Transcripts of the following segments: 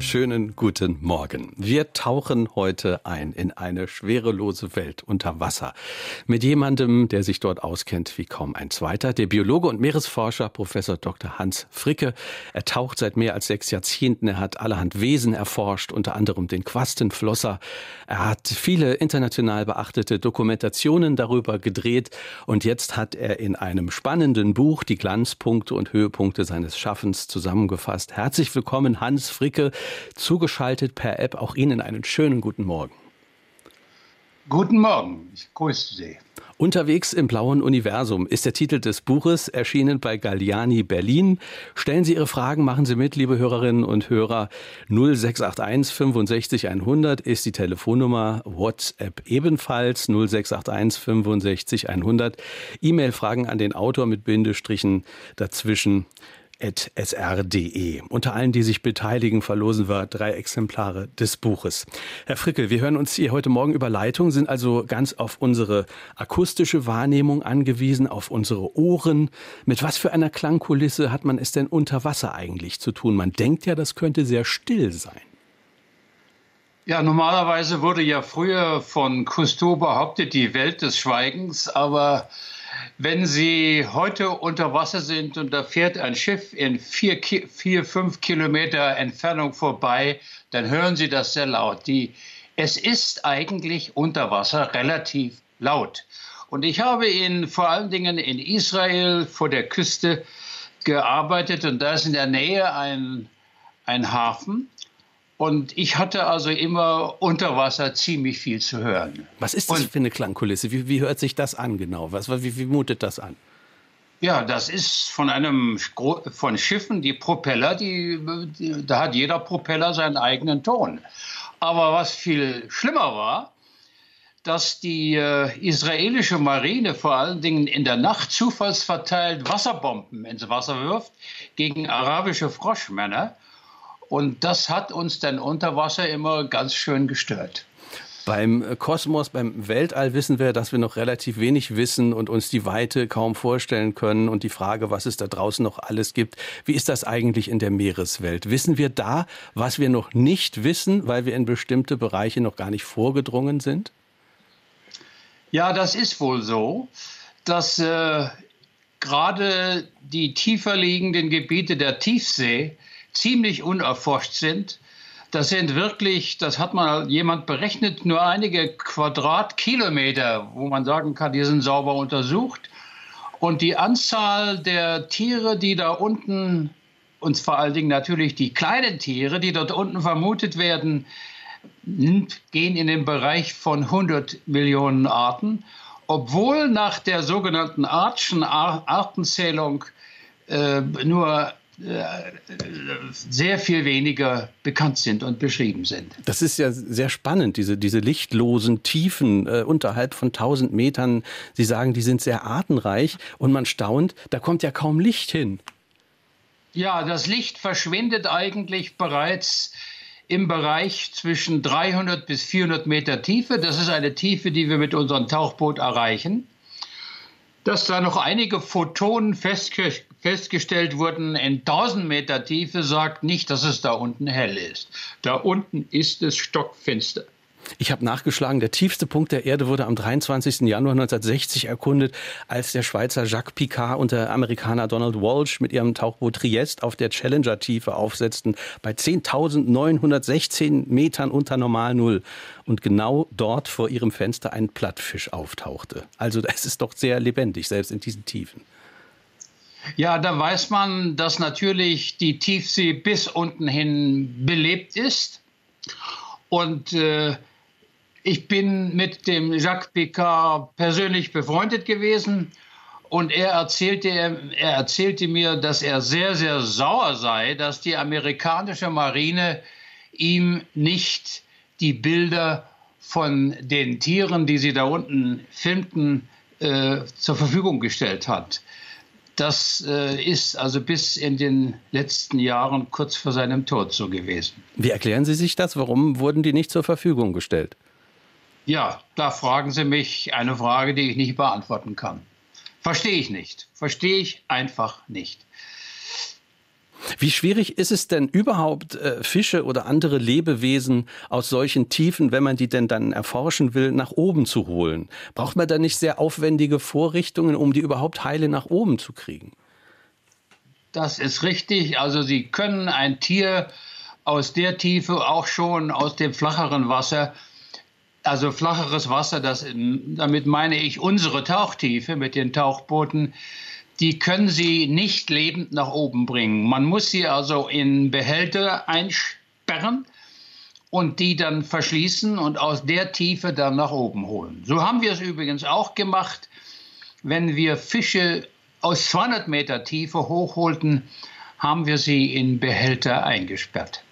schönen guten Morgen. Wir tauchen heute ein in eine schwerelose Welt unter Wasser. Mit jemandem, der sich dort auskennt wie kaum ein zweiter, der Biologe und Meeresforscher Professor Dr. Hans Fricke. Er taucht seit mehr als sechs Jahrzehnten. Er hat allerhand Wesen erforscht, unter anderem den Quastenflosser. Er hat viele international beachtete Dokumentationen darüber gedreht und jetzt hat er in einem spannenden Buch die Glanzpunkte und Höhepunkte seines Schaffens zusammengefasst. Herzlich willkommen, Hans Fricke zugeschaltet per App. Auch Ihnen einen schönen guten Morgen. Guten Morgen, ich grüße Sie. Unterwegs im blauen Universum ist der Titel des Buches, erschienen bei Galliani Berlin. Stellen Sie Ihre Fragen, machen Sie mit, liebe Hörerinnen und Hörer. 0681 65 100 ist die Telefonnummer, WhatsApp ebenfalls 0681 65 100. E-Mail-Fragen an den Autor mit Bindestrichen dazwischen sr.de. Unter allen, die sich beteiligen, verlosen wir drei Exemplare des Buches. Herr Frickel, wir hören uns hier heute Morgen über Leitung, sind also ganz auf unsere akustische Wahrnehmung angewiesen, auf unsere Ohren. Mit was für einer Klangkulisse hat man es denn unter Wasser eigentlich zu tun? Man denkt ja, das könnte sehr still sein. Ja, normalerweise wurde ja früher von Cousteau behauptet, die Welt des Schweigens, aber wenn Sie heute unter Wasser sind und da fährt ein Schiff in vier, vier fünf Kilometer Entfernung vorbei, dann hören Sie das sehr laut. Die, es ist eigentlich unter Wasser relativ laut. Und ich habe in, vor allen Dingen in Israel vor der Küste gearbeitet und da ist in der Nähe ein, ein Hafen. Und ich hatte also immer unter Wasser ziemlich viel zu hören. Was ist das und, für eine Klangkulisse? Wie, wie, hört sich das an genau? Was, wie, wie mutet das an? Ja, das ist von einem von Schiffen die Propeller, die, die, da hat jeder Propeller seinen eigenen Ton. Aber was viel schlimmer war, dass die äh, israelische Marine vor allen Dingen in der Nacht zufallsverteilt Wasserbomben ins Wasser wirft gegen arabische Froschmänner. Und das hat uns dann unter Wasser immer ganz schön gestört. Beim äh, Kosmos, beim Weltall wissen wir, dass wir noch relativ wenig wissen und uns die Weite kaum vorstellen können und die Frage, was es da draußen noch alles gibt. Wie ist das eigentlich in der Meereswelt? Wissen wir da, was wir noch nicht wissen, weil wir in bestimmte Bereiche noch gar nicht vorgedrungen sind? Ja, das ist wohl so, dass äh, gerade die tiefer liegenden Gebiete der Tiefsee ziemlich unerforscht sind. Das sind wirklich, das hat mal jemand berechnet, nur einige Quadratkilometer, wo man sagen kann, die sind sauber untersucht. Und die Anzahl der Tiere, die da unten, und vor allen Dingen natürlich die kleinen Tiere, die dort unten vermutet werden, gehen in den Bereich von 100 Millionen Arten, obwohl nach der sogenannten Artschen Artenzählung äh, nur sehr viel weniger bekannt sind und beschrieben sind. Das ist ja sehr spannend, diese, diese lichtlosen Tiefen äh, unterhalb von 1000 Metern. Sie sagen, die sind sehr artenreich und man staunt, da kommt ja kaum Licht hin. Ja, das Licht verschwindet eigentlich bereits im Bereich zwischen 300 bis 400 Meter Tiefe. Das ist eine Tiefe, die wir mit unserem Tauchboot erreichen. Dass da noch einige Photonen festge festgestellt wurden in 1000 Meter Tiefe, sagt nicht, dass es da unten hell ist. Da unten ist es stockfinster. Ich habe nachgeschlagen, der tiefste Punkt der Erde wurde am 23. Januar 1960 erkundet, als der Schweizer Jacques Picard und der Amerikaner Donald Walsh mit ihrem Tauchboot Triest auf der Challenger-Tiefe aufsetzten, bei 10.916 Metern unter Normalnull. Und genau dort vor ihrem Fenster ein Plattfisch auftauchte. Also es ist doch sehr lebendig, selbst in diesen Tiefen. Ja, da weiß man, dass natürlich die Tiefsee bis unten hin belebt ist. Und äh, ich bin mit dem Jacques Picard persönlich befreundet gewesen. Und er erzählte, er erzählte mir, dass er sehr, sehr sauer sei, dass die amerikanische Marine ihm nicht die Bilder von den Tieren, die sie da unten filmten, äh, zur Verfügung gestellt hat. Das äh, ist also bis in den letzten Jahren kurz vor seinem Tod so gewesen. Wie erklären Sie sich das? Warum wurden die nicht zur Verfügung gestellt? Ja, da fragen Sie mich eine Frage, die ich nicht beantworten kann. Verstehe ich nicht. Verstehe ich einfach nicht. Wie schwierig ist es denn überhaupt, äh, Fische oder andere Lebewesen aus solchen Tiefen, wenn man die denn dann erforschen will, nach oben zu holen? Braucht man da nicht sehr aufwendige Vorrichtungen, um die überhaupt heile nach oben zu kriegen? Das ist richtig. Also Sie können ein Tier aus der Tiefe auch schon aus dem flacheren Wasser, also flacheres Wasser, das, damit meine ich unsere Tauchtiefe mit den Tauchbooten, die können Sie nicht lebend nach oben bringen. Man muss sie also in Behälter einsperren und die dann verschließen und aus der Tiefe dann nach oben holen. So haben wir es übrigens auch gemacht, wenn wir Fische aus 200 Meter Tiefe hochholten, haben wir sie in Behälter eingesperrt.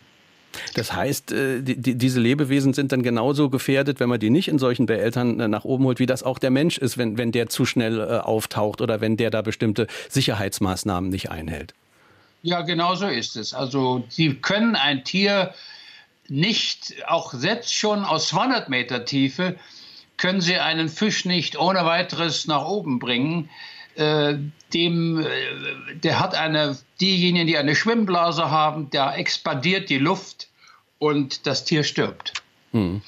Das heißt, äh, die, diese Lebewesen sind dann genauso gefährdet, wenn man die nicht in solchen Behältern äh, nach oben holt, wie das auch der Mensch ist, wenn, wenn der zu schnell äh, auftaucht oder wenn der da bestimmte Sicherheitsmaßnahmen nicht einhält. Ja, genau so ist es. Also Sie können ein Tier nicht, auch selbst schon aus 200 Meter Tiefe, können Sie einen Fisch nicht ohne weiteres nach oben bringen. Äh, dem, der hat eine, diejenigen, die eine Schwimmblase haben, da expandiert die Luft und das Tier stirbt. Hm.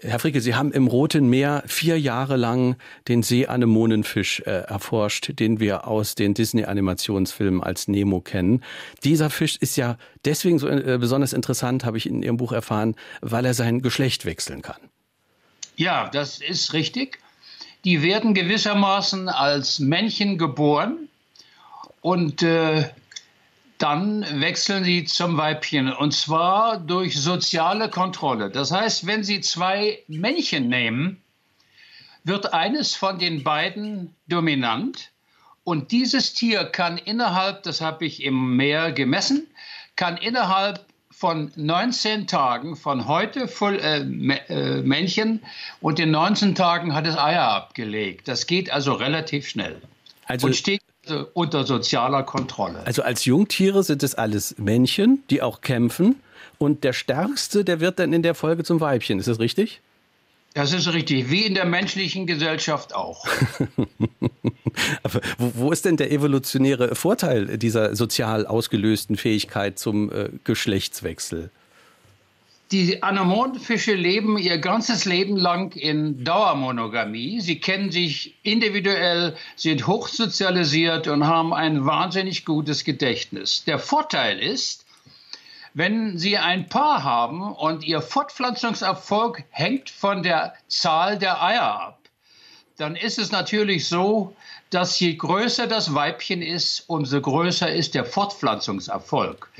Herr Fricke, Sie haben im Roten Meer vier Jahre lang den Seeanemonenfisch äh, erforscht, den wir aus den Disney-Animationsfilmen als Nemo kennen. Dieser Fisch ist ja deswegen so äh, besonders interessant, habe ich in Ihrem Buch erfahren, weil er sein Geschlecht wechseln kann. Ja, das ist richtig. Die werden gewissermaßen als Männchen geboren und äh, dann wechseln sie zum Weibchen und zwar durch soziale Kontrolle. Das heißt, wenn Sie zwei Männchen nehmen, wird eines von den beiden dominant und dieses Tier kann innerhalb, das habe ich im Meer gemessen, kann innerhalb von 19 Tagen von heute voll, äh, äh, Männchen und in 19 Tagen hat es Eier abgelegt. Das geht also relativ schnell. Also und steht unter sozialer Kontrolle. Also als Jungtiere sind es alles Männchen, die auch kämpfen. Und der Stärkste, der wird dann in der Folge zum Weibchen. Ist das richtig? Das ist richtig, wie in der menschlichen Gesellschaft auch. Aber wo, wo, ist denn der evolutionäre Vorteil dieser sozial ausgelösten Fähigkeit zum äh, Geschlechtswechsel? Die Anemonenfische leben ihr ganzes Leben lang in Dauermonogamie. Sie kennen sich individuell, sind hochsozialisiert und haben ein wahnsinnig gutes Gedächtnis. Der Vorteil ist, wenn Sie ein Paar haben und Ihr Fortpflanzungserfolg hängt von der Zahl der Eier ab, dann ist es natürlich so, dass je größer das Weibchen ist, umso größer ist der Fortpflanzungserfolg.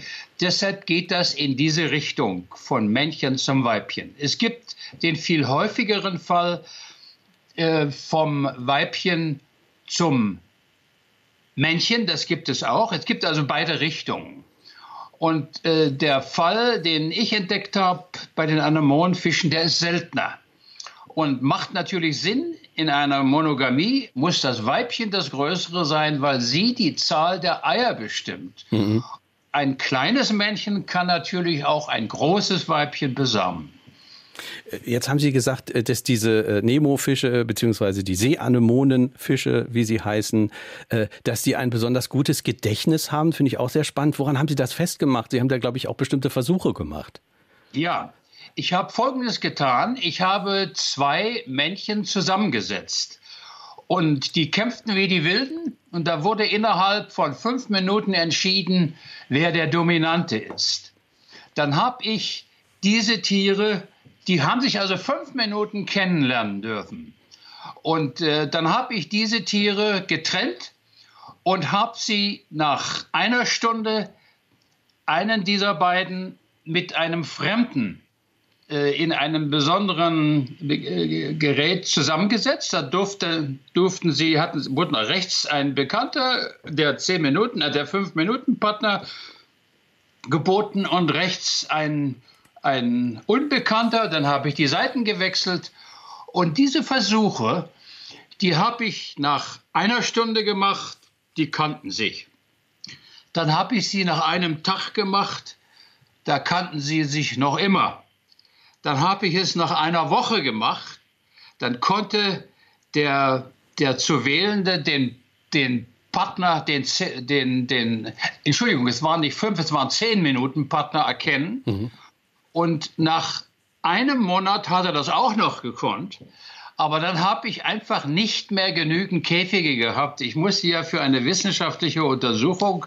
Deshalb geht das in diese Richtung von Männchen zum Weibchen. Es gibt den viel häufigeren Fall äh, vom Weibchen zum Männchen, das gibt es auch. Es gibt also beide Richtungen. Und äh, der Fall, den ich entdeckt habe bei den Anemonenfischen, der ist seltener und macht natürlich Sinn. In einer Monogamie muss das Weibchen das Größere sein, weil sie die Zahl der Eier bestimmt. Mhm. Ein kleines Männchen kann natürlich auch ein großes Weibchen besamen. Jetzt haben Sie gesagt, äh, dass diese äh, Nemo-Fische bzw. die Seeanemonenfische, wie sie heißen, äh, dass die ein besonders gutes Gedächtnis haben. Finde ich auch sehr spannend. Woran haben Sie das festgemacht? Sie haben da, glaube ich, auch bestimmte Versuche gemacht. Ja, ich habe Folgendes getan. Ich habe zwei Männchen zusammengesetzt. Und die kämpften wie die Wilden. Und da wurde innerhalb von fünf Minuten entschieden, wer der Dominante ist. Dann habe ich diese Tiere, die haben sich also fünf Minuten kennenlernen dürfen. Und äh, dann habe ich diese Tiere getrennt und habe sie nach einer Stunde einen dieser beiden mit einem Fremden äh, in einem besonderen äh, Gerät zusammengesetzt. Da durfte, durften sie, hatten, wurden rechts ein Bekannter, der zehn Minuten, äh, der fünf Minuten Partner geboten und rechts ein, ein Unbekannter. Dann habe ich die Seiten gewechselt und diese Versuche, die habe ich nach einer Stunde gemacht. Die kannten sich. Dann habe ich sie nach einem Tag gemacht. Da kannten sie sich noch immer. Dann habe ich es nach einer Woche gemacht. Dann konnte der, der zu Wählende den den Partner, den, den, den, Entschuldigung, es waren nicht fünf, es waren zehn Minuten Partner erkennen. Mhm. Und nach einem Monat hat er das auch noch gekonnt. Aber dann habe ich einfach nicht mehr genügend Käfige gehabt. Ich musste ja für eine wissenschaftliche Untersuchung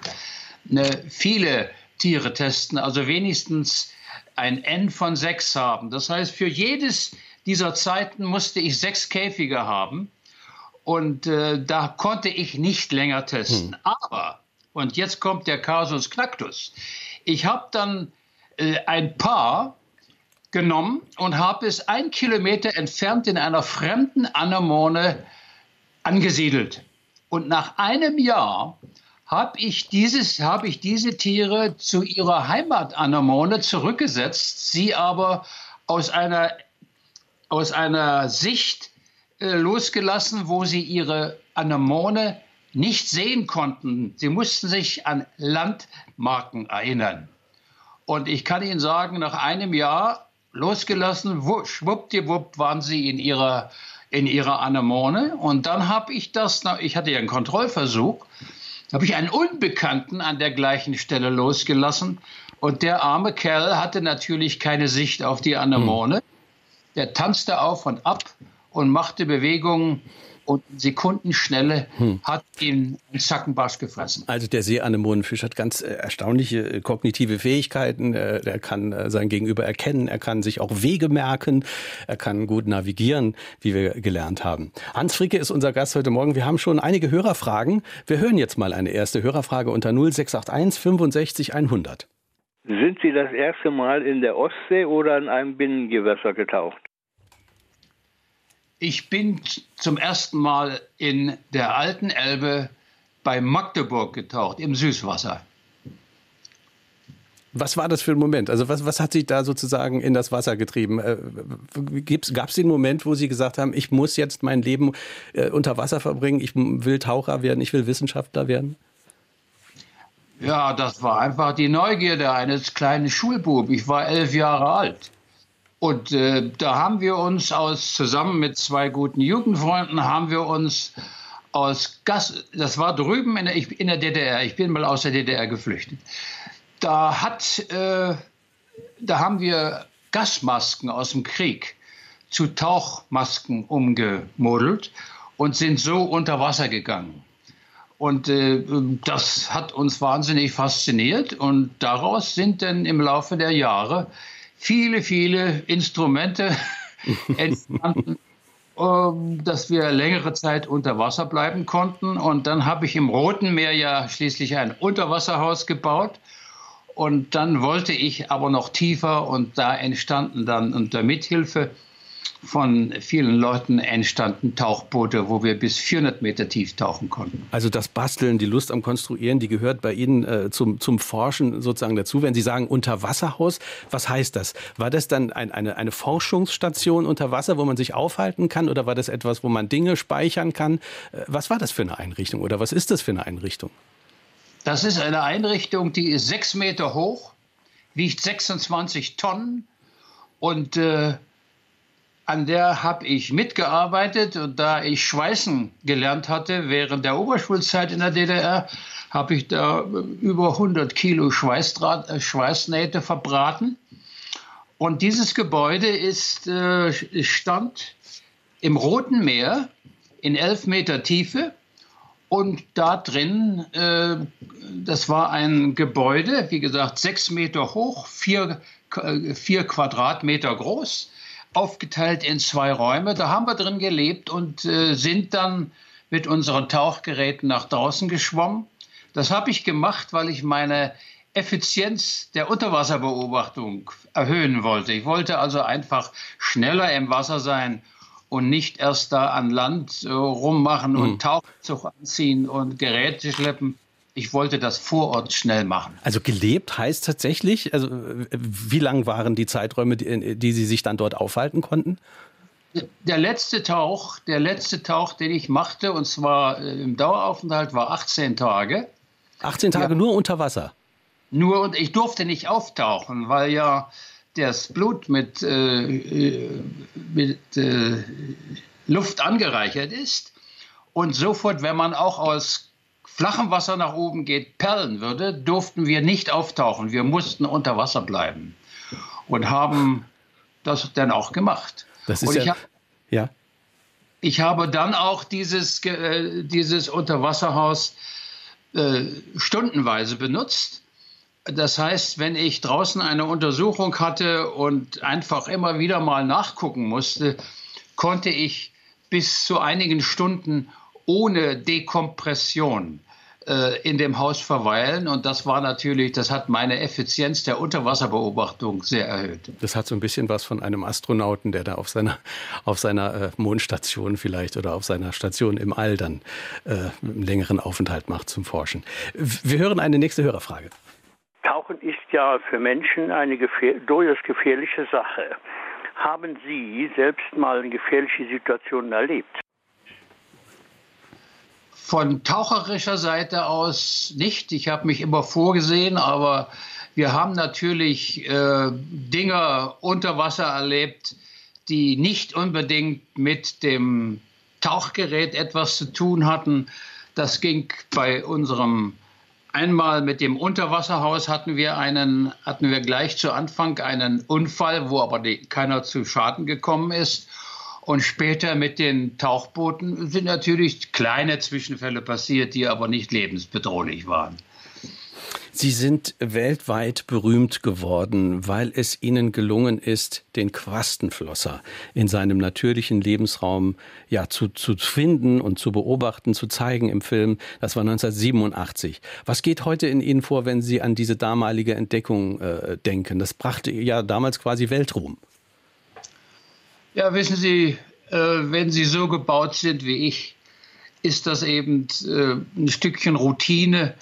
ne, viele Tiere testen, also wenigstens ein N von sechs haben. Das heißt, für jedes dieser Zeiten musste ich sechs Käfige haben. Und äh, da konnte ich nicht länger testen. Hm. Aber, und jetzt kommt der Kasus Knactus, ich habe dann äh, ein Paar genommen und habe es ein Kilometer entfernt in einer fremden Anemone angesiedelt. Und nach einem Jahr habe ich, hab ich diese Tiere zu ihrer Heimatanemone zurückgesetzt, sie aber aus einer, aus einer Sicht äh, losgelassen, wo sie ihre Anemone nicht sehen konnten. Sie mussten sich an Landmarken erinnern. Und ich kann Ihnen sagen, nach einem Jahr losgelassen, schwuppdiwupp waren sie in ihrer, in ihrer Anemone. Und dann habe ich das, ich hatte ja einen Kontrollversuch, habe ich einen Unbekannten an der gleichen Stelle losgelassen. Und der arme Kerl hatte natürlich keine Sicht auf die Anemone. Hm. Der tanzte auf und ab und machte Bewegungen und Sekundenschnelle hm. hat ihn ein Zackenbarsch gefressen. Also der Seeanemonenfisch hat ganz äh, erstaunliche äh, kognitive Fähigkeiten. Er kann äh, sein Gegenüber erkennen, er kann sich auch Wege merken, er kann gut navigieren, wie wir gelernt haben. Hans Fricke ist unser Gast heute Morgen. Wir haben schon einige Hörerfragen. Wir hören jetzt mal eine erste Hörerfrage unter 0681 65 100. Sind Sie das erste Mal in der Ostsee oder in einem Binnengewässer getaucht? Ich bin zum ersten Mal in der alten Elbe bei Magdeburg getaucht, im Süßwasser. Was war das für ein Moment? Also was, was hat Sie da sozusagen in das Wasser getrieben? Äh, Gab es den Moment, wo Sie gesagt haben, ich muss jetzt mein Leben äh, unter Wasser verbringen, ich will Taucher werden, ich will Wissenschaftler werden? Ja, das war einfach die Neugierde eines kleinen Schulbub. Ich war elf Jahre alt. Und äh, da haben wir uns aus, zusammen mit zwei guten Jugendfreunden, haben wir uns aus Gas, das war drüben in der, in der DDR, ich bin mal aus der DDR geflüchtet. Da hat, äh, da haben wir Gasmasken aus dem Krieg zu Tauchmasken umgemodelt und sind so unter Wasser gegangen. Und äh, das hat uns wahnsinnig fasziniert und daraus sind dann im Laufe der Jahre viele, viele Instrumente entstanden, um, dass wir längere Zeit unter Wasser bleiben konnten. Und dann habe ich im Roten Meer ja schließlich ein Unterwasserhaus gebaut. Und dann wollte ich aber noch tiefer und da entstanden dann unter Mithilfe von vielen Leuten entstanden Tauchboote, wo wir bis 400 Meter tief tauchen konnten. Also das Basteln, die Lust am Konstruieren, die gehört bei Ihnen äh, zum, zum Forschen sozusagen dazu. Wenn Sie sagen Unterwasserhaus, was heißt das? War das dann ein, eine, eine Forschungsstation unter Wasser, wo man sich aufhalten kann oder war das etwas, wo man Dinge speichern kann? Äh, was war das für eine Einrichtung oder was ist das für eine Einrichtung? Das ist eine Einrichtung, die ist sechs Meter hoch, wiegt 26 Tonnen und äh, an der habe ich mitgearbeitet und da ich Schweißen gelernt hatte während der Oberschulzeit in der DDR, habe ich da über 100 Kilo Schweißdraht, äh, Schweißnähte verbraten. Und dieses Gebäude ist, äh, stand im Roten Meer in 11 Meter Tiefe. Und da drin, äh, das war ein Gebäude, wie gesagt, sechs Meter hoch, vier, äh, vier Quadratmeter groß aufgeteilt in zwei Räume. Da haben wir drin gelebt und äh, sind dann mit unseren Tauchgeräten nach draußen geschwommen. Das habe ich gemacht, weil ich meine Effizienz der Unterwasserbeobachtung erhöhen wollte. Ich wollte also einfach schneller im Wasser sein und nicht erst da an Land äh, rummachen und mhm. Tauchzug anziehen und Geräte schleppen ich wollte das vor Ort schnell machen. Also gelebt heißt tatsächlich, also wie lang waren die Zeiträume, die, die Sie sich dann dort aufhalten konnten? Der letzte Tauch, der letzte Tauch, den ich machte, und zwar äh, im Daueraufenthalt, war 18 Tage. 18 Tage ja. nur unter Wasser? Nur und ich durfte nicht auftauchen, weil ja das Blut mit, äh, äh mit äh, Luft angereichert ist. und sofort, wenn man auch aus flachem Wasser nach oben geht, perlen würde, durften wir nicht auftauchen. Wir mussten unter Wasser bleiben und haben das dann auch gemacht. Das ist und ich ja, ja. Ich habe dann auch dieses, äh, dieses Unterwasserhaus äh, stundenweise benutzt. Das heißt, wenn ich draußen eine Untersuchung hatte und einfach immer wieder mal nachgucken musste, konnte ich bis zu einigen Stunden ohne Dekompression äh, in dem Haus verweilen. Und das war natürlich, das hat meine Effizienz der Unterwasserbeobachtung sehr erhöht. Das hat so ein bisschen was von einem Astronauten, der da auf seiner, auf seiner äh, Mondstation vielleicht oder auf seiner Station im All dann äh, einen längeren Aufenthalt macht zum Forschen. Wir hören eine nächste Hörerfrage. Tauchen ist ja für Menschen eine gefähr durchaus gefährliche Sache. Haben Sie selbst mal eine gefährliche Situation erlebt? Von taucherischer Seite aus nicht. Ich habe mich immer vorgesehen, aber wir haben natürlich äh, Dinge unter Wasser erlebt, die nicht unbedingt mit dem Tauchgerät etwas zu tun hatten. Das ging bei unserem Einmal mit dem Unterwasserhaus hatten wir einen, hatten wir gleich zu Anfang einen Unfall, wo aber die, keiner zu Schaden gekommen ist. Und später mit den Tauchbooten sind natürlich kleine Zwischenfälle passiert, die aber nicht lebensbedrohlich waren. Sie sind weltweit berühmt geworden, weil es Ihnen gelungen ist, den Quastenflosser in seinem natürlichen Lebensraum ja zu, zu finden und zu beobachten, zu zeigen im Film. Das war 1987. Was geht heute in Ihnen vor, wenn Sie an diese damalige Entdeckung äh, denken? Das brachte ja damals quasi Weltruhm. Ja, wissen Sie, äh, wenn Sie so gebaut sind wie ich, ist das eben äh, ein Stückchen Routine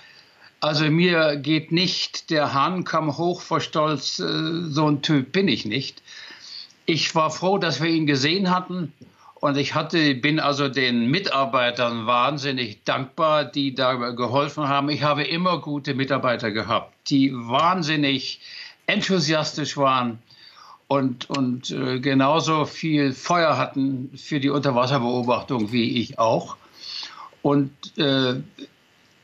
also mir geht nicht der Hahnkamm hoch vor Stolz, äh, so ein Typ bin ich nicht. Ich war froh, dass wir ihn gesehen hatten und ich hatte, bin also den Mitarbeitern wahnsinnig dankbar, die da geholfen haben. Ich habe immer gute Mitarbeiter gehabt, die wahnsinnig enthusiastisch waren und, und äh, genauso viel Feuer hatten für die Unterwasserbeobachtung wie ich auch. Und äh,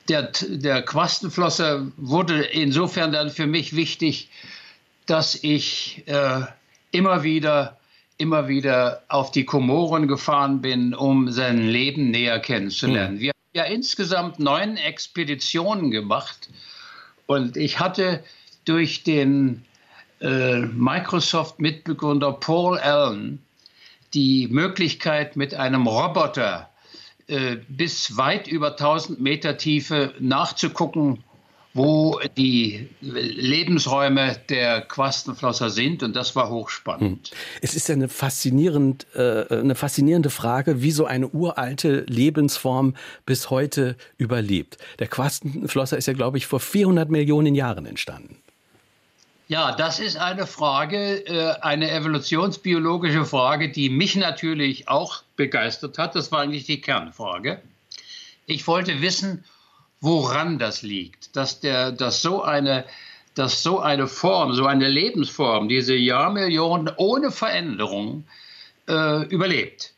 der, der Quastenflosser wurde insofern dann für mich wichtig, dass ich äh, immer wieder immer wieder auf die Komoren gefahren bin, um sein Leben näher kennenzulernen. Mhm. Wir haben ja insgesamt neun Expeditionen gemacht und ich hatte durch den äh, Microsoft-Mitbegründer Paul Allen die Möglichkeit, mit einem Roboter äh, bis weit über 1000 Meter Tiefe nachzugucken, wo die Lebensräume der Quastenflosser sind. Und das war hochspannend. Hm. Es ist ja eine, faszinierend, äh, eine faszinierende Frage, wie so eine uralte Lebensform bis heute überlebt. Der Quastenflosser ist ja, glaube ich, vor 400 Millionen Jahren entstanden. Ja, das ist eine Frage, äh, eine evolutionsbiologische Frage, die mich natürlich auch begeistert hat. Das war eigentlich die Kernfrage. Ich wollte wissen, woran das liegt, dass, der, dass, so eine, dass so eine Form, so eine Lebensform, diese Jahrmillionen ohne Veränderung äh, überlebt.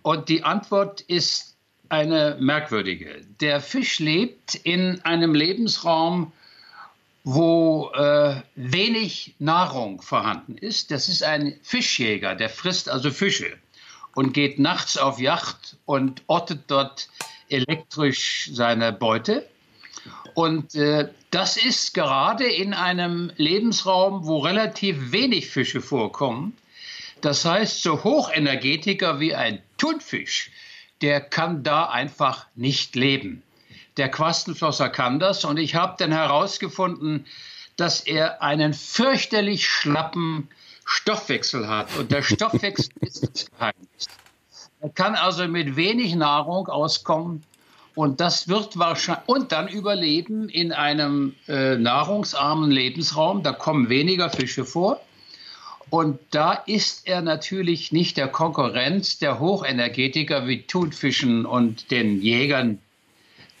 Und die Antwort ist eine merkwürdige. Der Fisch lebt in einem Lebensraum, wo äh, wenig Nahrung vorhanden ist. Das ist ein Fischjäger, der frisst also Fische und geht nachts auf Yacht und ortet dort elektrisch seine Beute. Und äh, das ist gerade in einem Lebensraum, wo relativ wenig Fische vorkommen. Das heißt, so Hochenergetiker wie ein Thunfisch, der kann da einfach nicht leben. Der Quastenflosser kann das und ich habe dann herausgefunden, dass er einen fürchterlich schlappen Stoffwechsel hat. Und der Stoffwechsel ist das Geheimnis. Er kann also mit wenig Nahrung auskommen und das wird wahrscheinlich und dann überleben in einem äh, nahrungsarmen Lebensraum. Da kommen weniger Fische vor. Und da ist er natürlich nicht der Konkurrenz der Hochenergetiker wie Thunfischen und den Jägern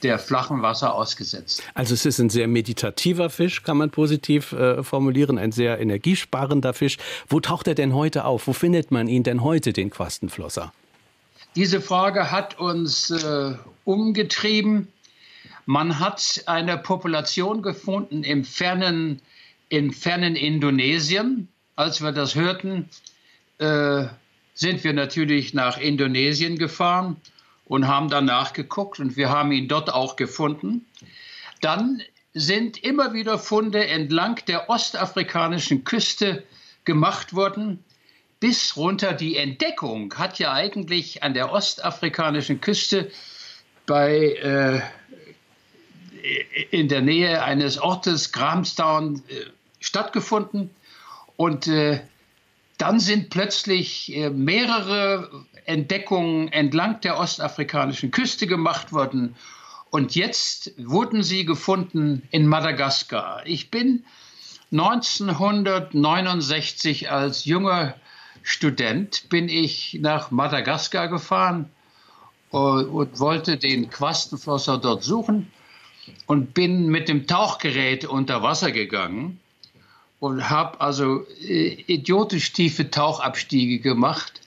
der flachen Wasser ausgesetzt. Also es ist ein sehr meditativer Fisch, kann man positiv äh, formulieren, ein sehr energiesparender Fisch. Wo taucht er denn heute auf? Wo findet man ihn denn heute, den Quastenflosser? Diese Frage hat uns äh, umgetrieben. Man hat eine Population gefunden im fernen, im fernen Indonesien. Als wir das hörten, äh, sind wir natürlich nach Indonesien gefahren und haben danach geguckt und wir haben ihn dort auch gefunden. Dann sind immer wieder Funde entlang der ostafrikanischen Küste gemacht worden. Bis runter die Entdeckung hat ja eigentlich an der ostafrikanischen Küste bei, äh, in der Nähe eines Ortes, Grahamstown, äh, stattgefunden. Und äh, dann sind plötzlich äh, mehrere Entdeckungen entlang der ostafrikanischen Küste gemacht worden. Und jetzt wurden sie gefunden in Madagaskar. Ich bin 1969 als junger Student bin ich nach Madagaskar gefahren und, und wollte den Quastenflosser dort suchen und bin mit dem Tauchgerät unter Wasser gegangen und habe also äh, idiotisch tiefe Tauchabstiege gemacht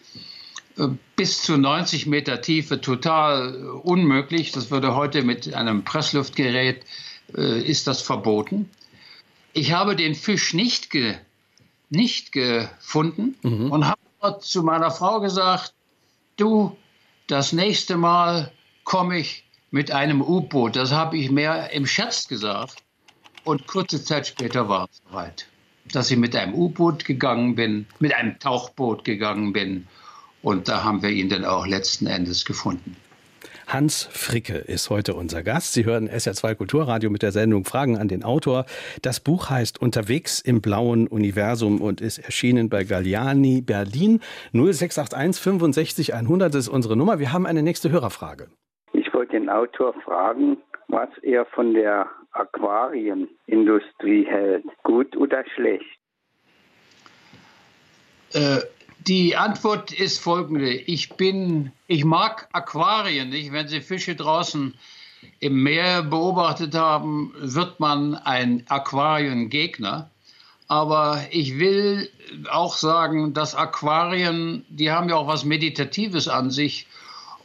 bis zu 90 Meter Tiefe total unmöglich. Das würde heute mit einem Pressluftgerät, äh, ist das verboten. Ich habe den Fisch nicht, ge, nicht gefunden mhm. und habe zu meiner Frau gesagt, du, das nächste Mal komme ich mit einem U-Boot. Das habe ich mehr im Scherz gesagt. Und kurze Zeit später war es soweit, dass ich mit einem U-Boot gegangen bin, mit einem Tauchboot gegangen bin und da haben wir ihn dann auch letzten Endes gefunden. Hans Fricke ist heute unser Gast. Sie hören SR2 Kulturradio mit der Sendung Fragen an den Autor. Das Buch heißt Unterwegs im blauen Universum und ist erschienen bei Galliani Berlin. 0681 65 100 ist unsere Nummer. Wir haben eine nächste Hörerfrage. Ich wollte den Autor fragen, was er von der Aquarienindustrie hält. Gut oder schlecht? Äh, die Antwort ist folgende. Ich bin, ich mag Aquarien nicht. Wenn Sie Fische draußen im Meer beobachtet haben, wird man ein Aquariengegner. Aber ich will auch sagen, dass Aquarien, die haben ja auch was Meditatives an sich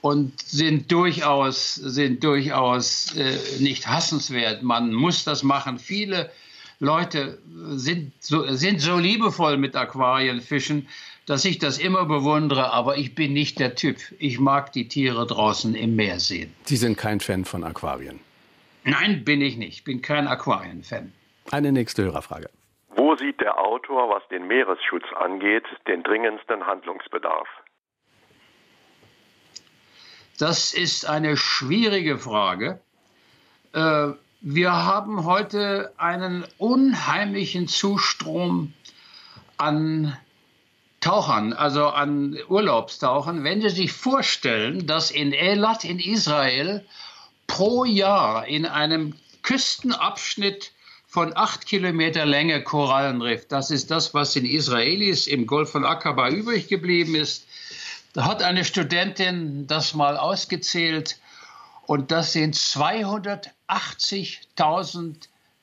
und sind durchaus, sind durchaus äh, nicht hassenswert. Man muss das machen. Viele Leute sind so, sind so liebevoll mit Aquarienfischen, dass ich das immer bewundere, aber ich bin nicht der Typ. Ich mag die Tiere draußen im Meer sehen. Sie sind kein Fan von Aquarien? Nein, bin ich nicht. Ich bin kein Aquarien-Fan. Eine nächste Hörerfrage. Wo sieht der Autor, was den Meeresschutz angeht, den dringendsten Handlungsbedarf? Das ist eine schwierige Frage. Äh, wir haben heute einen unheimlichen Zustrom an Tauchern, also an Urlaubstauchern, wenn Sie sich vorstellen, dass in Elat in Israel pro Jahr in einem Küstenabschnitt von acht Kilometer Länge Korallenriff, das ist das, was in Israelis im Golf von Aqaba übrig geblieben ist, da hat eine Studentin das mal ausgezählt und das sind 280.000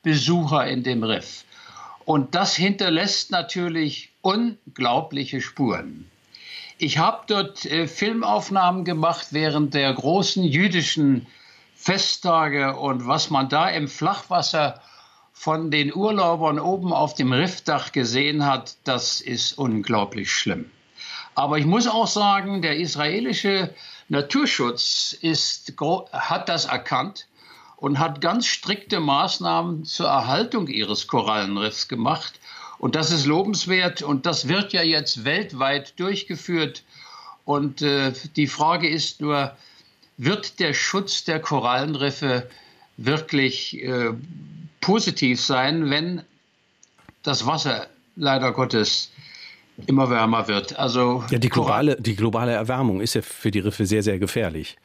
Besucher in dem Riff. Und das hinterlässt natürlich unglaubliche Spuren. Ich habe dort äh, Filmaufnahmen gemacht während der großen jüdischen Festtage und was man da im Flachwasser von den Urlaubern oben auf dem Riffdach gesehen hat, das ist unglaublich schlimm. Aber ich muss auch sagen, der israelische Naturschutz ist, hat das erkannt und hat ganz strikte Maßnahmen zur Erhaltung ihres Korallenriffs gemacht. Und das ist lobenswert und das wird ja jetzt weltweit durchgeführt. Und äh, die Frage ist nur, wird der Schutz der Korallenriffe wirklich äh, positiv sein, wenn das Wasser leider Gottes immer wärmer wird? Also ja, die globale, die globale Erwärmung ist ja für die Riffe sehr, sehr gefährlich.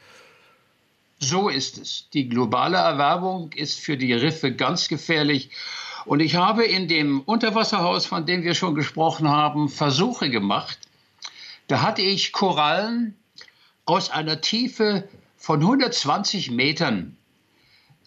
So ist es. Die globale Erwärmung ist für die Riffe ganz gefährlich. Und ich habe in dem Unterwasserhaus, von dem wir schon gesprochen haben, Versuche gemacht. Da hatte ich Korallen aus einer Tiefe von 120 Metern.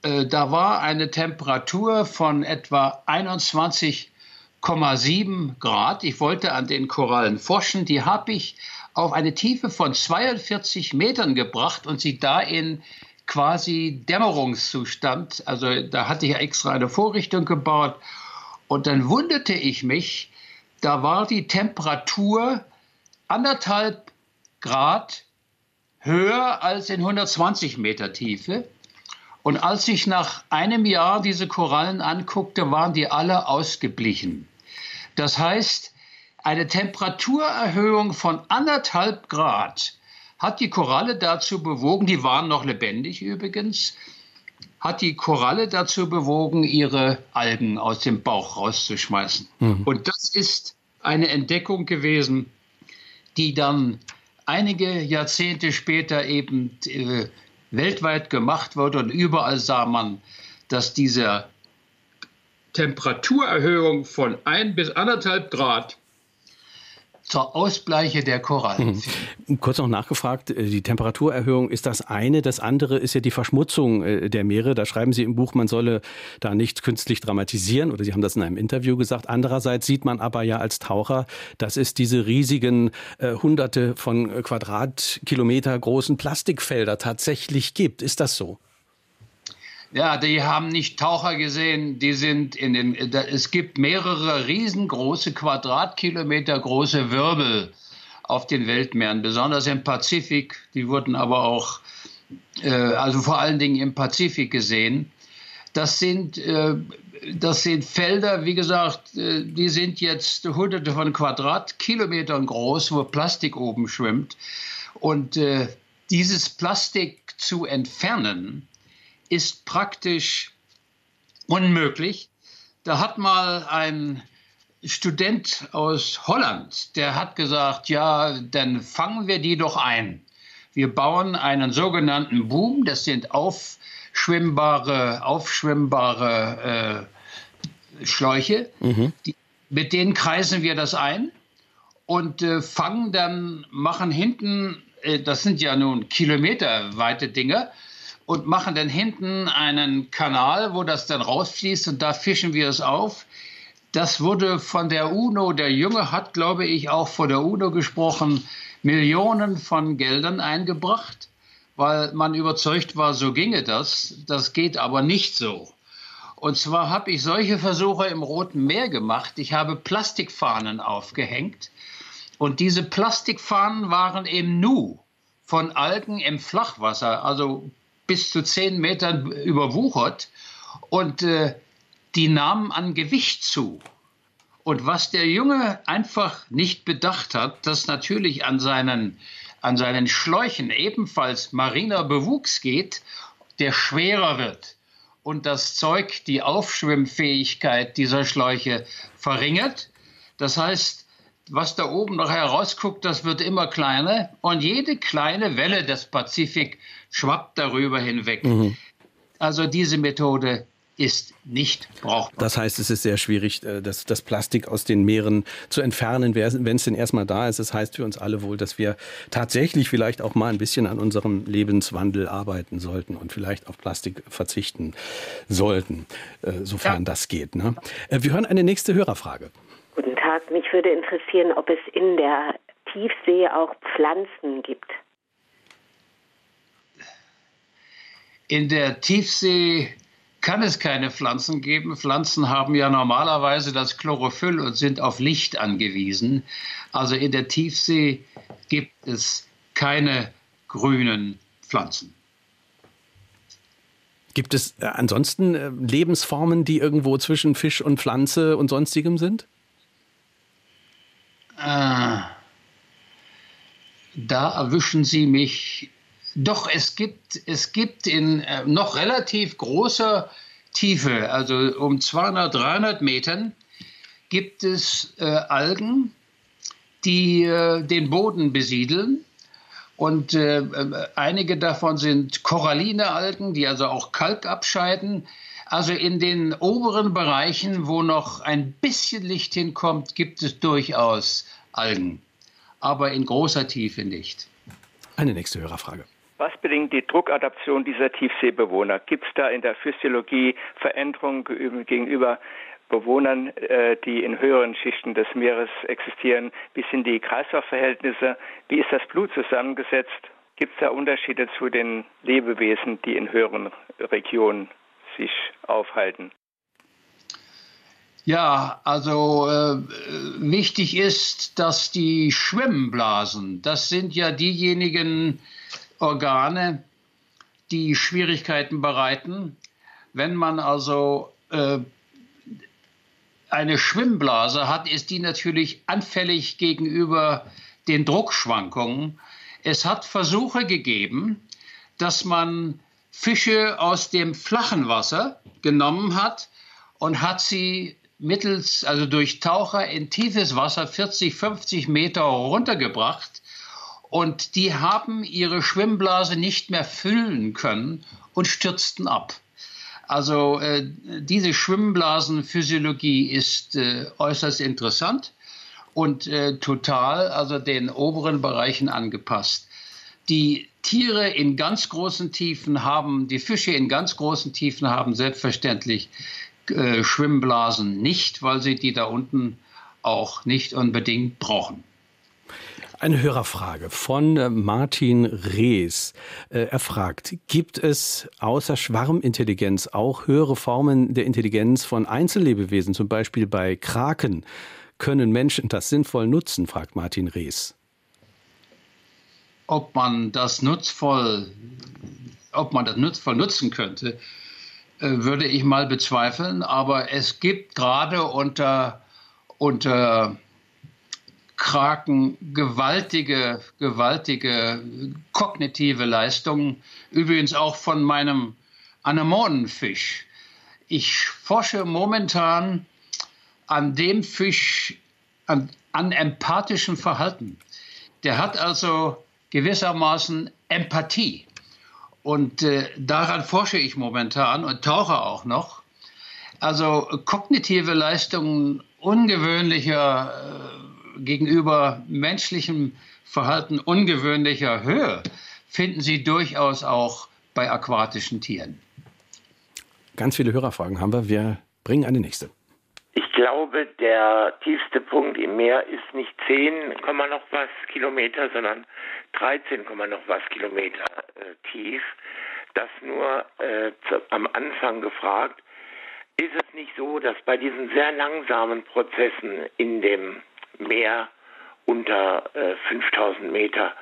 Äh, da war eine Temperatur von etwa 21,7 Grad. Ich wollte an den Korallen forschen. Die habe ich auf eine Tiefe von 42 Metern gebracht und sie da in quasi Dämmerungszustand, also da hatte ich extra eine Vorrichtung gebaut und dann wunderte ich mich, da war die Temperatur anderthalb Grad höher als in 120 Meter Tiefe. Und als ich nach einem Jahr diese Korallen anguckte, waren die alle ausgeblichen. Das heißt, eine Temperaturerhöhung von anderthalb Grad hat die Koralle dazu bewogen, die waren noch lebendig übrigens, hat die Koralle dazu bewogen, ihre Algen aus dem Bauch rauszuschmeißen. Mhm. Und das ist eine Entdeckung gewesen, die dann einige Jahrzehnte später eben äh, weltweit gemacht wurde und überall sah man, dass diese Temperaturerhöhung von ein bis anderthalb Grad zur Ausbleiche der Korallen. Mhm. Kurz noch nachgefragt, äh, die Temperaturerhöhung ist das eine. Das andere ist ja die Verschmutzung äh, der Meere. Da schreiben Sie im Buch, man solle da nicht künstlich dramatisieren oder Sie haben das in einem Interview gesagt. Andererseits sieht man aber ja als Taucher, dass es diese riesigen äh, hunderte von äh, Quadratkilometer großen Plastikfelder tatsächlich gibt. Ist das so? Ja, die haben nicht Taucher gesehen, die sind in den, es gibt mehrere riesengroße Quadratkilometer große Wirbel auf den Weltmeeren, besonders im Pazifik. Die wurden aber auch, äh, also vor allen Dingen im Pazifik gesehen. Das sind, äh, das sind Felder, wie gesagt, äh, die sind jetzt hunderte von Quadratkilometern groß, wo Plastik oben schwimmt. Und äh, dieses Plastik zu entfernen, ist praktisch unmöglich. Da hat mal ein Student aus Holland, der hat gesagt, ja, dann fangen wir die doch ein. Wir bauen einen sogenannten Boom, das sind aufschwimmbare, aufschwimmbare äh, Schläuche, mhm. die, mit denen kreisen wir das ein und äh, fangen dann, machen hinten, äh, das sind ja nun kilometerweite Dinge, und machen dann hinten einen Kanal, wo das dann rausfließt und da fischen wir es auf. Das wurde von der UNO, der Junge hat, glaube ich, auch vor der UNO gesprochen, Millionen von Geldern eingebracht, weil man überzeugt war, so ginge das. Das geht aber nicht so. Und zwar habe ich solche Versuche im Roten Meer gemacht. Ich habe Plastikfahnen aufgehängt. Und diese Plastikfahnen waren im Nu von Algen im Flachwasser, also bis zu zehn Metern überwuchert und äh, die nahmen an Gewicht zu. Und was der Junge einfach nicht bedacht hat, dass natürlich an seinen, an seinen Schläuchen ebenfalls mariner Bewuchs geht, der schwerer wird und das Zeug die Aufschwimmfähigkeit dieser Schläuche verringert. Das heißt, was da oben noch herausguckt, das wird immer kleiner und jede kleine Welle des Pazifik schwappt darüber hinweg. Mhm. Also diese Methode ist nicht brauchbar. Das heißt, es ist sehr schwierig, äh, das, das Plastik aus den Meeren zu entfernen, wenn es denn erstmal da ist. Das heißt für uns alle wohl, dass wir tatsächlich vielleicht auch mal ein bisschen an unserem Lebenswandel arbeiten sollten und vielleicht auf Plastik verzichten sollten, äh, sofern ja. das geht. Ne? Äh, wir hören eine nächste Hörerfrage. Mich würde interessieren, ob es in der Tiefsee auch Pflanzen gibt. In der Tiefsee kann es keine Pflanzen geben. Pflanzen haben ja normalerweise das Chlorophyll und sind auf Licht angewiesen. Also in der Tiefsee gibt es keine grünen Pflanzen. Gibt es äh, ansonsten äh, Lebensformen, die irgendwo zwischen Fisch und Pflanze und sonstigem sind? Äh, da erwischen Sie mich doch, es gibt, es gibt in äh, noch relativ großer Tiefe, also um 200, 300 Metern, gibt es äh, Algen, die äh, den Boden besiedeln. Und äh, einige davon sind koralline Algen, die also auch Kalk abscheiden. Also in den oberen Bereichen, wo noch ein bisschen Licht hinkommt, gibt es durchaus Algen, aber in großer Tiefe nicht. Eine nächste Hörerfrage. Was bedingt die Druckadaption dieser Tiefseebewohner? Gibt es da in der Physiologie Veränderungen gegenüber Bewohnern, äh, die in höheren Schichten des Meeres existieren? Wie sind die Kreislaufverhältnisse? Wie ist das Blut zusammengesetzt? Gibt es da Unterschiede zu den Lebewesen, die in höheren Regionen sich aufhalten? Ja, also äh, wichtig ist, dass die Schwimmblasen, das sind ja diejenigen Organe, die Schwierigkeiten bereiten. Wenn man also äh, eine Schwimmblase hat, ist die natürlich anfällig gegenüber den Druckschwankungen. Es hat Versuche gegeben, dass man Fische aus dem flachen Wasser genommen hat und hat sie mittels, also durch Taucher in tiefes Wasser 40, 50 Meter runtergebracht. Und die haben ihre Schwimmblase nicht mehr füllen können und stürzten ab. Also äh, diese Schwimmblasenphysiologie ist äh, äußerst interessant und äh, total, also den oberen Bereichen angepasst. Die Tiere in ganz großen Tiefen haben, die Fische in ganz großen Tiefen haben selbstverständlich äh, Schwimmblasen nicht, weil sie die da unten auch nicht unbedingt brauchen. Eine Hörerfrage von äh, Martin Rees. Äh, er fragt, gibt es außer Schwarmintelligenz auch höhere Formen der Intelligenz von Einzellebewesen, zum Beispiel bei Kraken? Können Menschen das sinnvoll nutzen, fragt Martin Rees. Ob man das nutzvoll, ob man das nutzvoll nutzen könnte, äh, würde ich mal bezweifeln. Aber es gibt gerade unter, unter Kraken gewaltige, gewaltige kognitive Leistungen. Übrigens auch von meinem Anemonenfisch. Ich forsche momentan an dem Fisch, an, an empathischem Verhalten. Der hat also gewissermaßen Empathie. Und äh, daran forsche ich momentan und tauche auch noch. Also kognitive Leistungen ungewöhnlicher äh, gegenüber menschlichem Verhalten ungewöhnlicher Höhe finden Sie durchaus auch bei aquatischen Tieren. Ganz viele Hörerfragen haben wir. Wir bringen eine nächste. Ich glaube, der tiefste Punkt im Meer ist nicht 10, noch was Kilometer, sondern 13, noch was Kilometer äh, tief. Das nur äh, zu, am Anfang gefragt. Ist es nicht so, dass bei diesen sehr langsamen Prozessen in dem Meer unter äh, 5000 Meter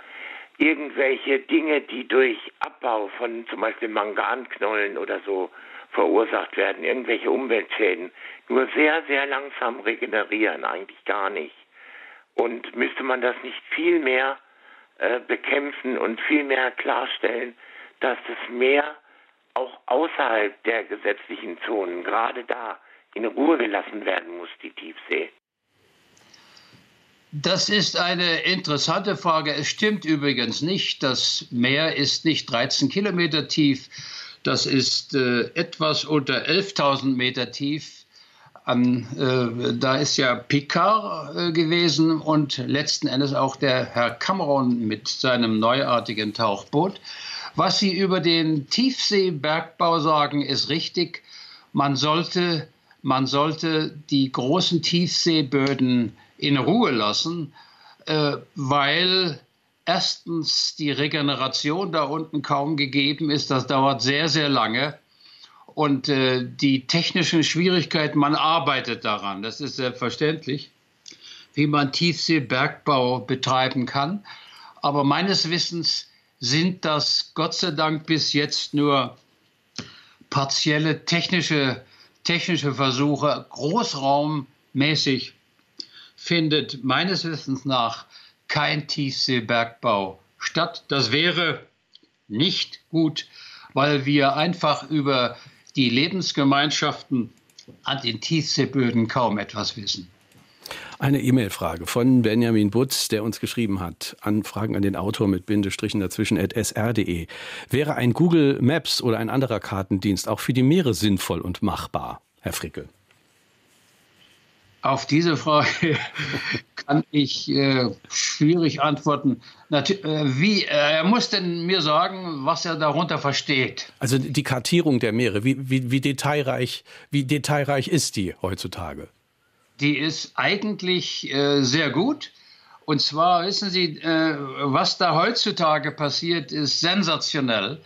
irgendwelche Dinge, die durch Abbau von zum Beispiel Manganknollen oder so verursacht werden, irgendwelche Umweltschäden, nur sehr, sehr langsam regenerieren, eigentlich gar nicht. Und müsste man das nicht viel mehr äh, bekämpfen und viel mehr klarstellen, dass das Meer auch außerhalb der gesetzlichen Zonen, gerade da, in Ruhe gelassen werden muss, die Tiefsee? Das ist eine interessante Frage. Es stimmt übrigens nicht. Das Meer ist nicht 13 Kilometer tief. Das ist äh, etwas unter 11.000 Meter tief. An, äh, da ist ja Picard äh, gewesen und letzten Endes auch der Herr Cameron mit seinem neuartigen Tauchboot. Was Sie über den Tiefseebergbau sagen, ist richtig. Man sollte, man sollte die großen Tiefseeböden in Ruhe lassen, äh, weil erstens die Regeneration da unten kaum gegeben ist. Das dauert sehr, sehr lange. Und äh, die technischen Schwierigkeiten, man arbeitet daran, das ist selbstverständlich, wie man Tiefseebergbau betreiben kann. Aber meines Wissens sind das Gott sei Dank bis jetzt nur partielle technische, technische Versuche. Großraummäßig findet meines Wissens nach kein Tiefseebergbau statt. Das wäre nicht gut, weil wir einfach über die Lebensgemeinschaften an den Tiefseeböden kaum etwas wissen. Eine E-Mail-Frage von Benjamin Butz, der uns geschrieben hat. Anfragen an den Autor mit Bindestrichen dazwischen at sr.de. Wäre ein Google Maps oder ein anderer Kartendienst auch für die Meere sinnvoll und machbar, Herr Frickel? Auf diese Frage kann ich äh, schwierig antworten. Natu äh, wie, äh, er muss denn mir sagen, was er darunter versteht. Also die Kartierung der Meere, wie, wie, wie, detailreich, wie detailreich ist die heutzutage? Die ist eigentlich äh, sehr gut. Und zwar wissen Sie, äh, was da heutzutage passiert, ist sensationell.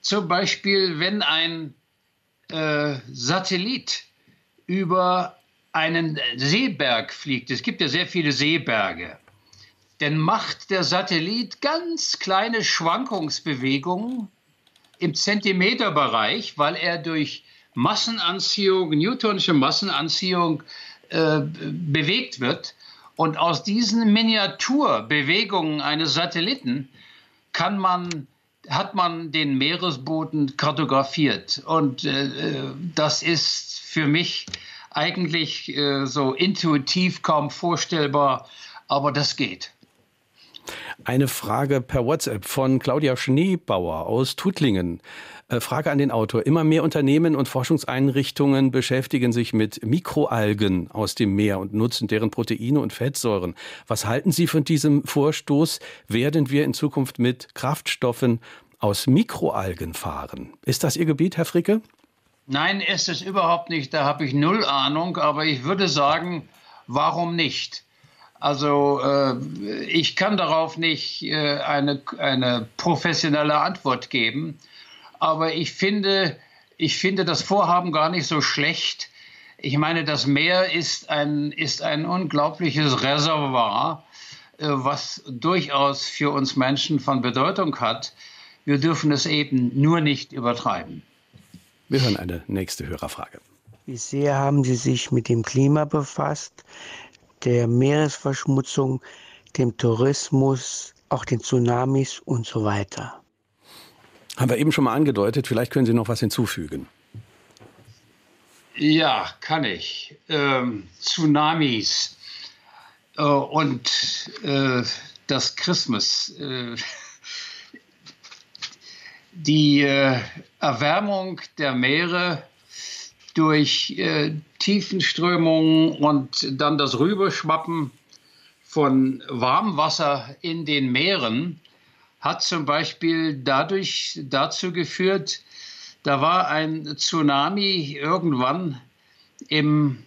Zum Beispiel, wenn ein äh, Satellit über einen Seeberg fliegt, es gibt ja sehr viele Seeberge, dann macht der Satellit ganz kleine Schwankungsbewegungen im Zentimeterbereich, weil er durch Massenanziehung, newtonische Massenanziehung äh, bewegt wird. Und aus diesen Miniaturbewegungen eines Satelliten kann man, hat man den Meeresboden kartografiert. Und äh, äh das ist für mich eigentlich äh, so intuitiv kaum vorstellbar, aber das geht. Eine Frage per WhatsApp von Claudia Schneebauer aus Tuttlingen. Äh, Frage an den Autor. Immer mehr Unternehmen und Forschungseinrichtungen beschäftigen sich mit Mikroalgen aus dem Meer und nutzen deren Proteine und Fettsäuren. Was halten Sie von diesem Vorstoß? Werden wir in Zukunft mit Kraftstoffen aus Mikroalgen fahren? Ist das Ihr Gebiet, Herr Fricke? Nein, ist es überhaupt nicht. Da habe ich null Ahnung. Aber ich würde sagen, warum nicht? Also äh, ich kann darauf nicht äh, eine, eine professionelle Antwort geben. Aber ich finde, ich finde das Vorhaben gar nicht so schlecht. Ich meine, das Meer ist ein, ist ein unglaubliches Reservoir, äh, was durchaus für uns Menschen von Bedeutung hat. Wir dürfen es eben nur nicht übertreiben. Wir hören eine nächste Hörerfrage. Wie sehr haben Sie sich mit dem Klima befasst, der Meeresverschmutzung, dem Tourismus, auch den Tsunamis und so weiter? Haben wir eben schon mal angedeutet, vielleicht können Sie noch was hinzufügen. Ja, kann ich. Ähm, Tsunamis äh, und äh, das Christmas. Äh, die äh, Erwärmung der Meere durch äh, Tiefenströmungen und dann das Rüberschwappen von Warmwasser in den Meeren hat zum Beispiel dadurch dazu geführt, da war ein Tsunami irgendwann im,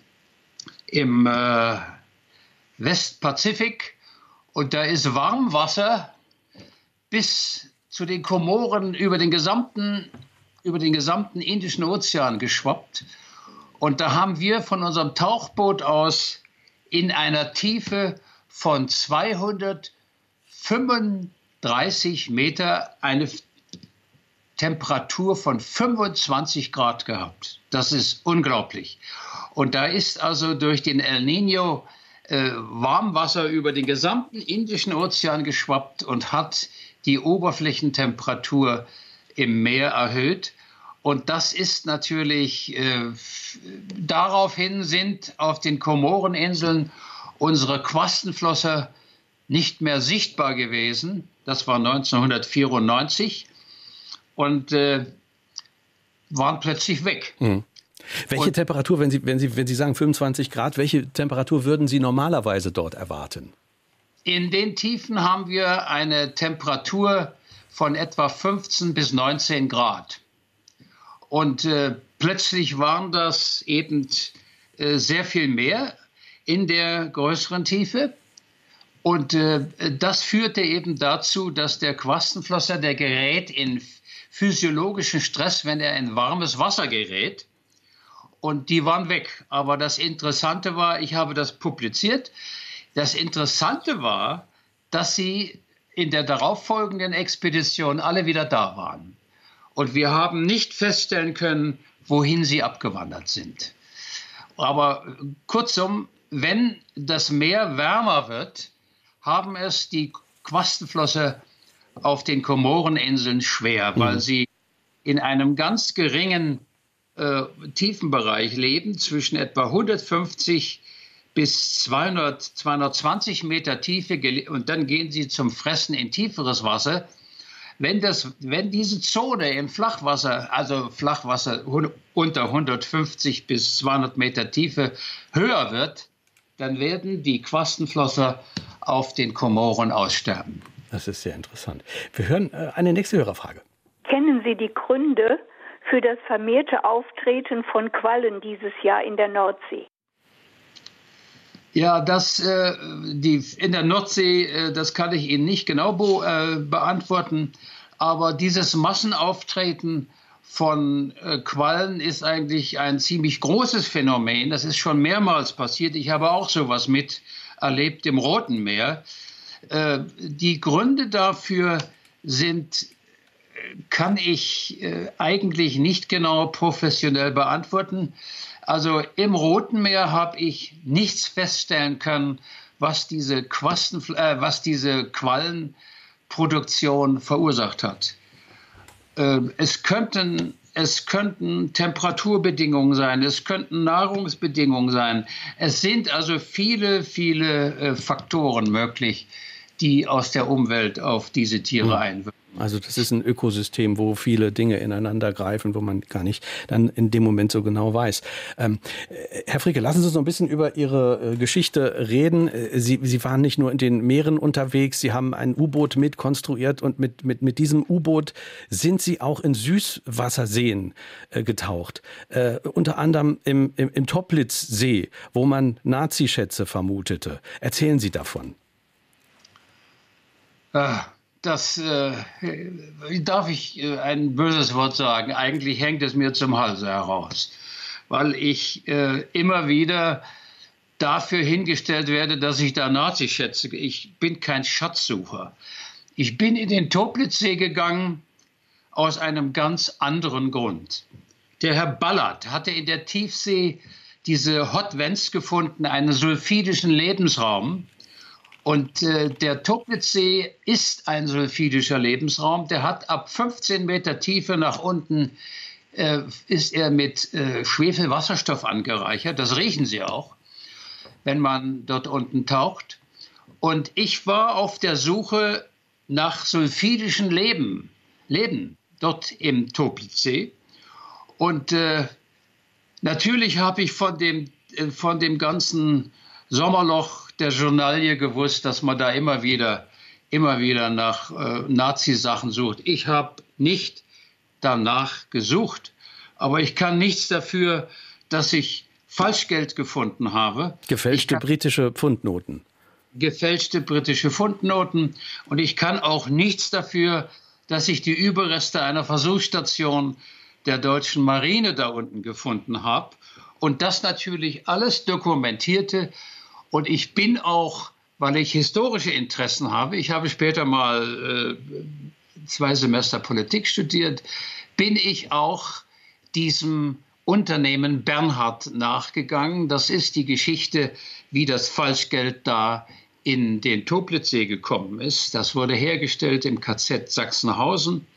im äh, Westpazifik und da ist Warmwasser bis zu den Komoren über den gesamten, über den gesamten Indischen Ozean geschwappt. Und da haben wir von unserem Tauchboot aus in einer Tiefe von 235 Meter eine Temperatur von 25 Grad gehabt. Das ist unglaublich. Und da ist also durch den El Nino äh, Warmwasser über den gesamten Indischen Ozean geschwappt und hat die Oberflächentemperatur im Meer erhöht. Und das ist natürlich, äh, daraufhin sind auf den Komoreninseln unsere Quastenflosser nicht mehr sichtbar gewesen. Das war 1994 und äh, waren plötzlich weg. Mhm. Welche und, Temperatur, wenn Sie, wenn, Sie, wenn Sie sagen 25 Grad, welche Temperatur würden Sie normalerweise dort erwarten? In den Tiefen haben wir eine Temperatur von etwa 15 bis 19 Grad. Und äh, plötzlich waren das eben äh, sehr viel mehr in der größeren Tiefe. Und äh, das führte eben dazu, dass der Quastenflosser, der gerät in physiologischen Stress, wenn er in warmes Wasser gerät. Und die waren weg. Aber das Interessante war, ich habe das publiziert, das Interessante war, dass sie in der darauffolgenden Expedition alle wieder da waren. Und wir haben nicht feststellen können, wohin sie abgewandert sind. Aber kurzum, wenn das Meer wärmer wird, haben es die Quastenflosse auf den Komoreninseln schwer, weil mhm. sie in einem ganz geringen äh, Tiefenbereich leben, zwischen etwa 150 bis 200, 220 Meter Tiefe und dann gehen sie zum Fressen in tieferes Wasser. Wenn, das, wenn diese Zone im Flachwasser, also Flachwasser unter 150 bis 200 Meter Tiefe höher wird, dann werden die Quastenflosser auf den Komoren aussterben. Das ist sehr interessant. Wir hören äh, eine nächste Hörerfrage. Kennen Sie die Gründe für das vermehrte Auftreten von Quallen dieses Jahr in der Nordsee? Ja, das äh, die in der Nordsee, äh, das kann ich Ihnen nicht genau be äh, beantworten, aber dieses Massenauftreten von äh, Quallen ist eigentlich ein ziemlich großes Phänomen. Das ist schon mehrmals passiert. Ich habe auch sowas miterlebt im Roten Meer. Äh, die Gründe dafür sind kann ich äh, eigentlich nicht genau professionell beantworten. Also im Roten Meer habe ich nichts feststellen können, was diese, Quasten, äh, was diese Quallenproduktion verursacht hat. Äh, es, könnten, es könnten Temperaturbedingungen sein, es könnten Nahrungsbedingungen sein. Es sind also viele, viele äh, Faktoren möglich, die aus der Umwelt auf diese Tiere mhm. einwirken. Also das ist ein Ökosystem, wo viele Dinge ineinander greifen, wo man gar nicht dann in dem Moment so genau weiß. Ähm, Herr Fricke, lassen Sie uns noch ein bisschen über Ihre äh, Geschichte reden. Äh, Sie, Sie waren nicht nur in den Meeren unterwegs, Sie haben ein U-Boot mitkonstruiert und mit, mit, mit diesem U-Boot sind Sie auch in Süßwasserseen äh, getaucht. Äh, unter anderem im, im, im Toplitzsee, wo man Nazischätze vermutete. Erzählen Sie davon. Ah das äh, darf ich äh, ein böses Wort sagen. Eigentlich hängt es mir zum Halse heraus, weil ich äh, immer wieder dafür hingestellt werde, dass ich da Nazi schätze. Ich bin kein Schatzsucher. Ich bin in den Toplitzsee gegangen aus einem ganz anderen Grund. Der Herr Ballard hatte in der Tiefsee diese Hot Vents gefunden, einen sulfidischen Lebensraum, und äh, der Toplitzsee ist ein sulfidischer Lebensraum. Der hat ab 15 Meter Tiefe nach unten äh, ist er mit äh, Schwefelwasserstoff angereichert. Das riechen Sie auch, wenn man dort unten taucht. Und ich war auf der Suche nach sulfidischen Leben, Leben dort im Toplitzsee. Und äh, natürlich habe ich von dem, äh, von dem ganzen Sommerloch der Journalie gewusst, dass man da immer wieder, immer wieder nach äh, Nazi-Sachen sucht. Ich habe nicht danach gesucht, aber ich kann nichts dafür, dass ich Falschgeld gefunden habe. Gefälschte britische Pfundnoten. Gefälschte britische Pfundnoten. Und ich kann auch nichts dafür, dass ich die Überreste einer Versuchsstation der deutschen Marine da unten gefunden habe. Und das natürlich alles dokumentierte und ich bin auch, weil ich historische Interessen habe, ich habe später mal äh, zwei Semester Politik studiert, bin ich auch diesem Unternehmen Bernhard nachgegangen. Das ist die Geschichte, wie das Falschgeld da in den Toplitzsee gekommen ist. Das wurde hergestellt im KZ Sachsenhausen.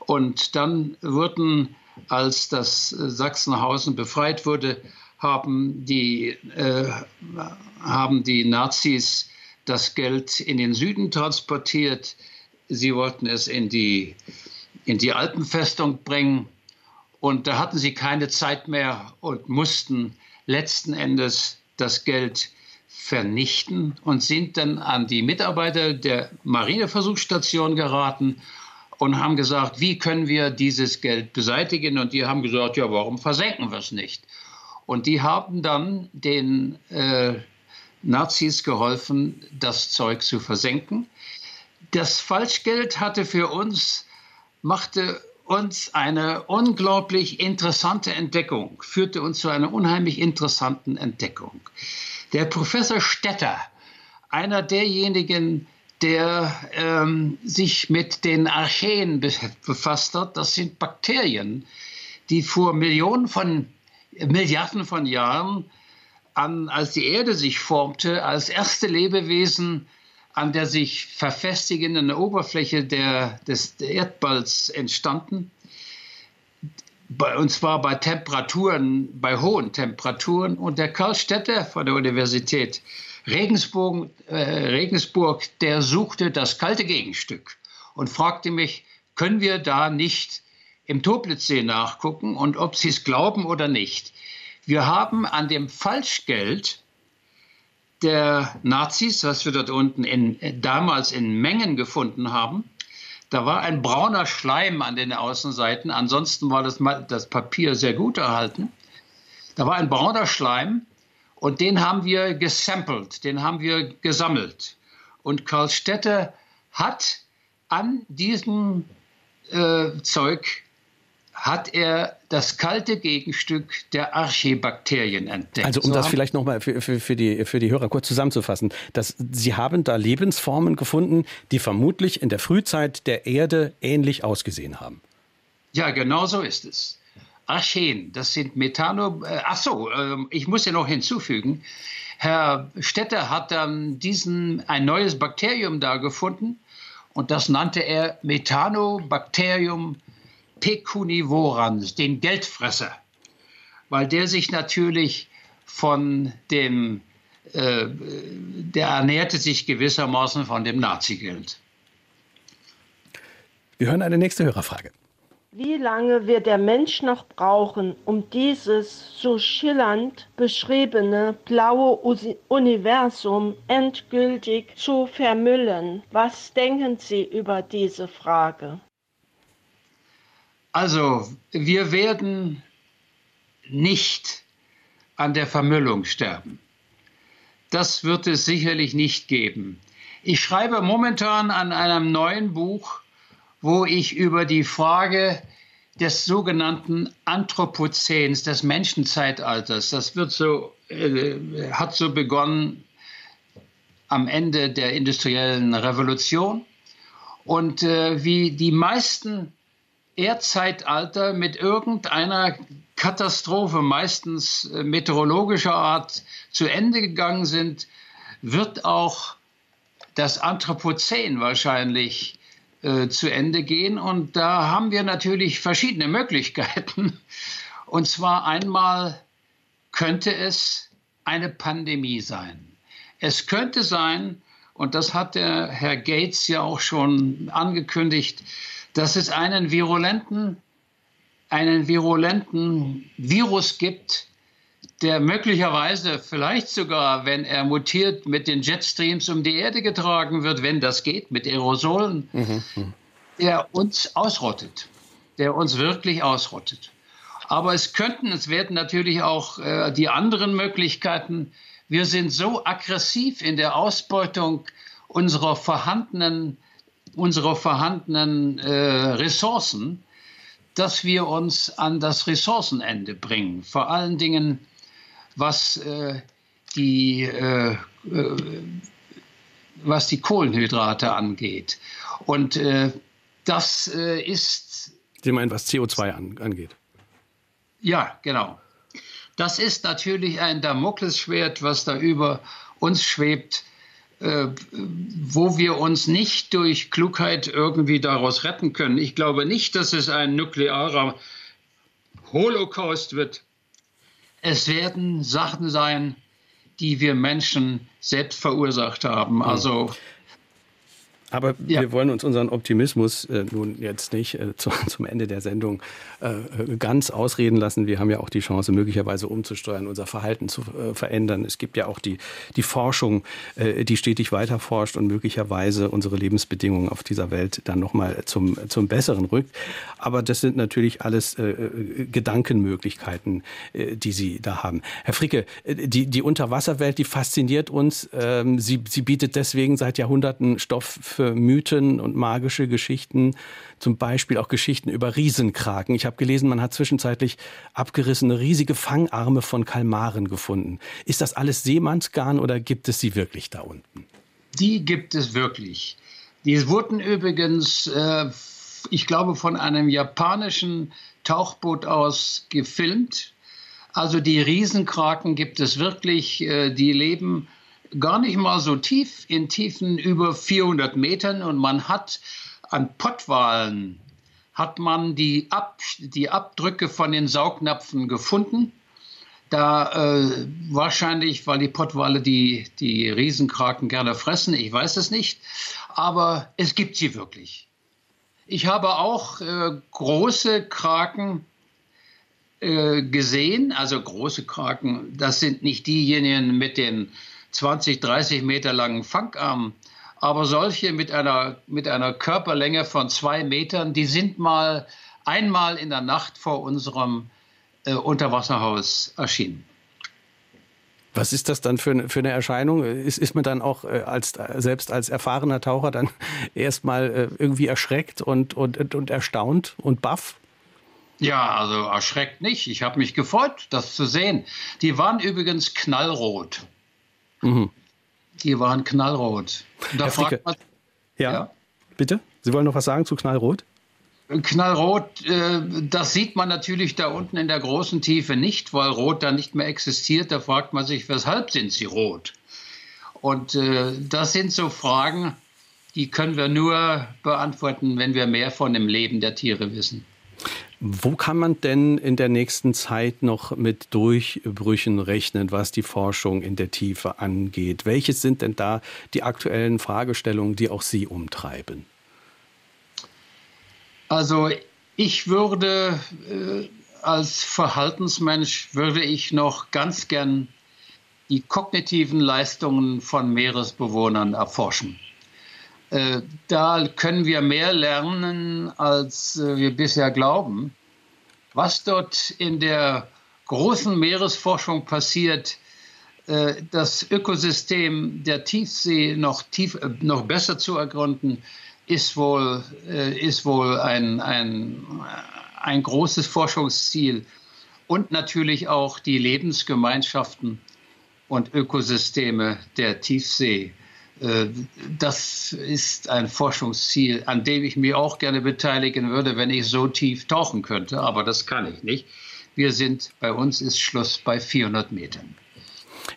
Und dann wurden, als das Sachsenhausen befreit wurde, haben die, äh, haben die Nazis das Geld in den Süden transportiert. Sie wollten es in die, in die Alpenfestung bringen. Und da hatten sie keine Zeit mehr und mussten letzten Endes das Geld vernichten und sind dann an die Mitarbeiter der Marineversuchsstation geraten und haben gesagt, wie können wir dieses Geld beseitigen? Und die haben gesagt, ja, warum versenken wir es nicht? Und die haben dann den äh, Nazis geholfen, das Zeug zu versenken. Das Falschgeld hatte für uns, machte uns eine unglaublich interessante Entdeckung, führte uns zu einer unheimlich interessanten Entdeckung. Der Professor Stetter, einer derjenigen, der ähm, sich mit den Archeen befasst hat, das sind Bakterien, die vor Millionen von Milliarden von Jahren an, als die Erde sich formte, als erste Lebewesen an der sich verfestigenden Oberfläche der, des Erdballs entstanden. und zwar bei Temperaturen, bei hohen Temperaturen. Und der Karl Stetter von der Universität Regensburg, äh, Regensburg, der suchte das kalte Gegenstück und fragte mich, können wir da nicht im Toplitzsee nachgucken und ob Sie es glauben oder nicht. Wir haben an dem Falschgeld der Nazis, was wir dort unten in, damals in Mengen gefunden haben. Da war ein brauner Schleim an den Außenseiten. Ansonsten war das, das Papier sehr gut erhalten. Da war ein brauner Schleim und den haben wir gesampelt, den haben wir gesammelt. Und Karl Stetter hat an diesem äh, Zeug hat er das kalte Gegenstück der Archibakterien entdeckt. Also um so das vielleicht nochmal für, für, für, die, für die Hörer kurz zusammenzufassen. Dass Sie haben da Lebensformen gefunden, die vermutlich in der Frühzeit der Erde ähnlich ausgesehen haben. Ja, genau so ist es. Archen, das sind Methano. Äh, ach so, äh, ich muss ja noch hinzufügen. Herr Stetter hat dann diesen, ein neues Bakterium da gefunden und das nannte er Methanobacterium pecunivorans, den Geldfresser, weil der sich natürlich von dem, äh, der ernährte sich gewissermaßen von dem Nazi-Geld. Wir hören eine nächste Hörerfrage. Wie lange wird der Mensch noch brauchen, um dieses so schillernd beschriebene blaue Universum endgültig zu vermüllen? Was denken Sie über diese Frage? Also, wir werden nicht an der Vermüllung sterben. Das wird es sicherlich nicht geben. Ich schreibe momentan an einem neuen Buch, wo ich über die Frage des sogenannten Anthropozäns, des Menschenzeitalters, das wird so, äh, hat so begonnen am Ende der industriellen Revolution und äh, wie die meisten Erdzeitalter mit irgendeiner Katastrophe, meistens äh, meteorologischer Art, zu Ende gegangen sind, wird auch das Anthropozän wahrscheinlich äh, zu Ende gehen. Und da haben wir natürlich verschiedene Möglichkeiten. Und zwar einmal könnte es eine Pandemie sein. Es könnte sein, und das hat der Herr Gates ja auch schon angekündigt, dass es einen virulenten, einen virulenten Virus gibt, der möglicherweise vielleicht sogar, wenn er mutiert, mit den Jetstreams um die Erde getragen wird, wenn das geht, mit Aerosolen, mhm. der uns ausrottet, der uns wirklich ausrottet. Aber es könnten, es werden natürlich auch äh, die anderen Möglichkeiten. Wir sind so aggressiv in der Ausbeutung unserer vorhandenen unserer vorhandenen äh, Ressourcen, dass wir uns an das Ressourcenende bringen. Vor allen Dingen, was äh, die äh, äh was die Kohlenhydrate angeht. Und äh, das äh, ist. Sie meinen, was CO2 an, angeht? Ja, genau. Das ist natürlich ein Damoklesschwert, was da über uns schwebt. Äh, wo wir uns nicht durch Klugheit irgendwie daraus retten können. Ich glaube nicht, dass es ein nuklearer Holocaust wird. Es werden Sachen sein, die wir Menschen selbst verursacht haben. Also aber ja. wir wollen uns unseren Optimismus äh, nun jetzt nicht äh, zu, zum Ende der Sendung äh, ganz ausreden lassen. Wir haben ja auch die Chance, möglicherweise umzusteuern, unser Verhalten zu äh, verändern. Es gibt ja auch die, die Forschung, äh, die stetig weiter forscht und möglicherweise unsere Lebensbedingungen auf dieser Welt dann nochmal zum, zum Besseren rückt. Aber das sind natürlich alles äh, Gedankenmöglichkeiten, die Sie da haben. Herr Fricke, die, die Unterwasserwelt, die fasziniert uns. Ähm, sie, sie bietet deswegen seit Jahrhunderten Stoff für Mythen und magische Geschichten, zum Beispiel auch Geschichten über Riesenkraken. Ich habe gelesen, man hat zwischenzeitlich abgerissene riesige Fangarme von Kalmaren gefunden. Ist das alles Seemannsgarn oder gibt es sie wirklich da unten? Die gibt es wirklich. Die wurden übrigens, äh, ich glaube, von einem japanischen Tauchboot aus gefilmt. Also die Riesenkraken gibt es wirklich, äh, die leben gar nicht mal so tief, in Tiefen über 400 Metern. Und man hat an Pottwalen hat man die, Ab, die Abdrücke von den Saugnapfen gefunden. Da äh, wahrscheinlich, weil die Pottwale die, die Riesenkraken gerne fressen, ich weiß es nicht, aber es gibt sie wirklich. Ich habe auch äh, große Kraken äh, gesehen, also große Kraken, das sind nicht diejenigen mit den 20, 30 Meter langen Fangarm. Aber solche mit einer, mit einer Körperlänge von zwei Metern, die sind mal einmal in der Nacht vor unserem äh, Unterwasserhaus erschienen. Was ist das dann für, für eine Erscheinung? Ist, ist man dann auch äh, als, selbst als erfahrener Taucher dann erstmal äh, irgendwie erschreckt und, und, und erstaunt und baff? Ja, also erschreckt nicht. Ich habe mich gefreut, das zu sehen. Die waren übrigens knallrot. Mhm. Die waren knallrot. Da fragt man, ja, ja, bitte? Sie wollen noch was sagen zu knallrot? Knallrot, äh, das sieht man natürlich da unten in der großen Tiefe nicht, weil Rot da nicht mehr existiert. Da fragt man sich, weshalb sind sie rot? Und äh, das sind so Fragen, die können wir nur beantworten, wenn wir mehr von dem Leben der Tiere wissen. Wo kann man denn in der nächsten Zeit noch mit Durchbrüchen rechnen, was die Forschung in der Tiefe angeht? Welches sind denn da die aktuellen Fragestellungen, die auch Sie umtreiben? Also ich würde äh, als Verhaltensmensch würde ich noch ganz gern die kognitiven Leistungen von Meeresbewohnern erforschen. Äh, da können wir mehr lernen, als äh, wir bisher glauben. Was dort in der großen Meeresforschung passiert, äh, das Ökosystem der Tiefsee noch, tief, noch besser zu ergründen, ist wohl, ist wohl ein, ein, ein großes Forschungsziel. Und natürlich auch die Lebensgemeinschaften und Ökosysteme der Tiefsee. Äh, das ist ein Forschungsziel, an dem ich mich auch gerne beteiligen würde, wenn ich so tief tauchen könnte. Aber das kann ich nicht. Wir sind, bei uns ist Schluss bei 400 Metern.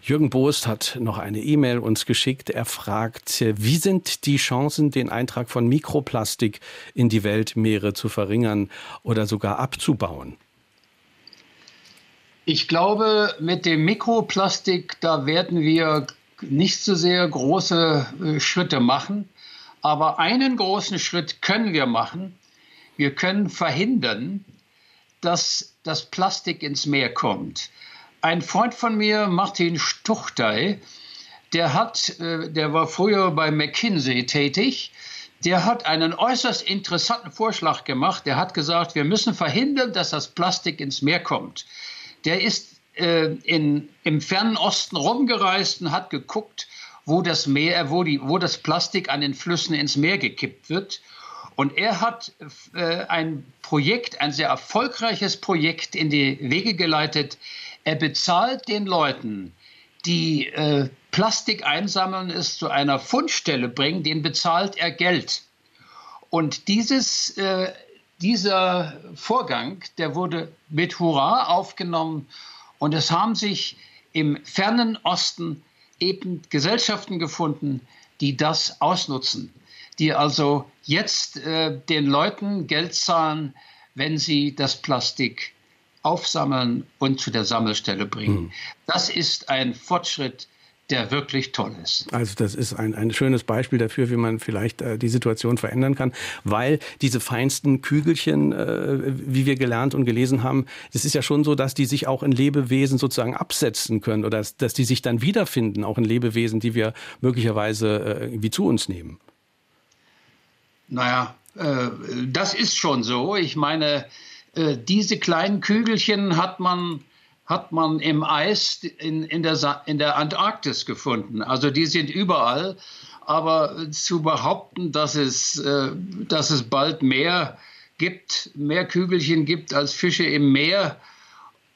Jürgen Boost hat noch eine E-Mail uns geschickt. Er fragt, wie sind die Chancen, den Eintrag von Mikroplastik in die Weltmeere zu verringern oder sogar abzubauen? Ich glaube, mit dem Mikroplastik, da werden wir nicht so sehr große äh, Schritte machen. Aber einen großen Schritt können wir machen. Wir können verhindern, dass das Plastik ins Meer kommt. Ein Freund von mir, Martin Stuchtey, der hat, äh, der war früher bei McKinsey tätig. Der hat einen äußerst interessanten Vorschlag gemacht. Der hat gesagt, wir müssen verhindern, dass das Plastik ins Meer kommt. Der ist äh, in, im fernen Osten rumgereist und hat geguckt, wo das Meer, wo, die, wo das Plastik an den Flüssen ins Meer gekippt wird. Und er hat äh, ein Projekt, ein sehr erfolgreiches Projekt in die Wege geleitet. Er bezahlt den Leuten, die äh, Plastik einsammeln, es zu einer Fundstelle bringen, den bezahlt er Geld. Und dieses, äh, dieser Vorgang, der wurde mit Hurra aufgenommen. Und es haben sich im fernen Osten eben Gesellschaften gefunden, die das ausnutzen, die also jetzt äh, den Leuten Geld zahlen, wenn sie das Plastik aufsammeln und zu der Sammelstelle bringen. Mhm. Das ist ein Fortschritt, der wirklich toll ist. Also das ist ein, ein schönes Beispiel dafür, wie man vielleicht äh, die Situation verändern kann, weil diese feinsten Kügelchen, äh, wie wir gelernt und gelesen haben, es ist ja schon so, dass die sich auch in Lebewesen sozusagen absetzen können oder dass, dass die sich dann wiederfinden, auch in Lebewesen, die wir möglicherweise äh, irgendwie zu uns nehmen. Naja, äh, das ist schon so. Ich meine, äh, diese kleinen Kügelchen hat man, hat man im Eis in, in, der, in der Antarktis gefunden. Also die sind überall. Aber zu behaupten, dass es, äh, dass es bald mehr gibt, mehr Kügelchen gibt als Fische im Meer,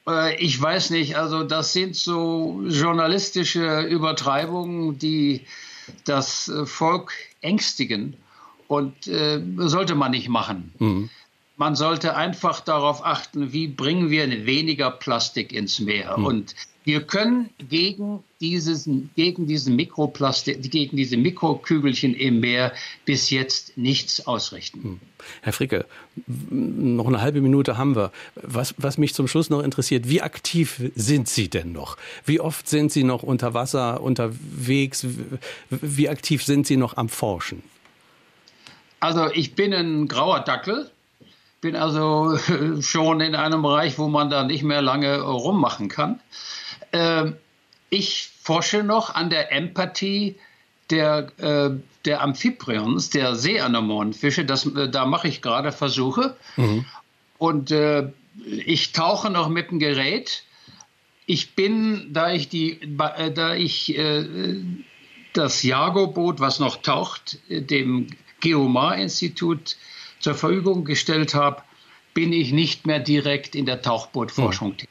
äh, ich weiß nicht. Also das sind so journalistische Übertreibungen, die das Volk ängstigen. Und äh, sollte man nicht machen. Mhm man sollte einfach darauf achten, wie bringen wir weniger Plastik ins Meer. Hm. Und wir können gegen, dieses, gegen diesen Mikroplastik, gegen diese Mikrokügelchen im Meer bis jetzt nichts ausrichten. Hm. Herr Fricke, noch eine halbe Minute haben wir. Was, was mich zum Schluss noch interessiert, wie aktiv sind Sie denn noch? Wie oft sind Sie noch unter Wasser unterwegs? Wie aktiv sind Sie noch am Forschen? Also ich bin ein grauer Dackel bin also schon in einem Bereich, wo man da nicht mehr lange rummachen kann. Ähm, Ich forsche noch an der Empathie der, äh, der Amphiprions, der Seeanemonenfische. Das, äh, da mache ich gerade Versuche. Mhm. Und äh, ich tauche noch mit dem Gerät. Ich bin, da ich, die, da ich das Jago-Boot, was noch taucht, dem Geomar-Institut zur Verfügung gestellt habe, bin ich nicht mehr direkt in der Tauchbootforschung hm. tätig.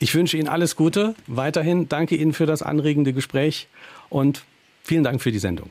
Ich wünsche Ihnen alles Gute weiterhin. Danke Ihnen für das anregende Gespräch und vielen Dank für die Sendung.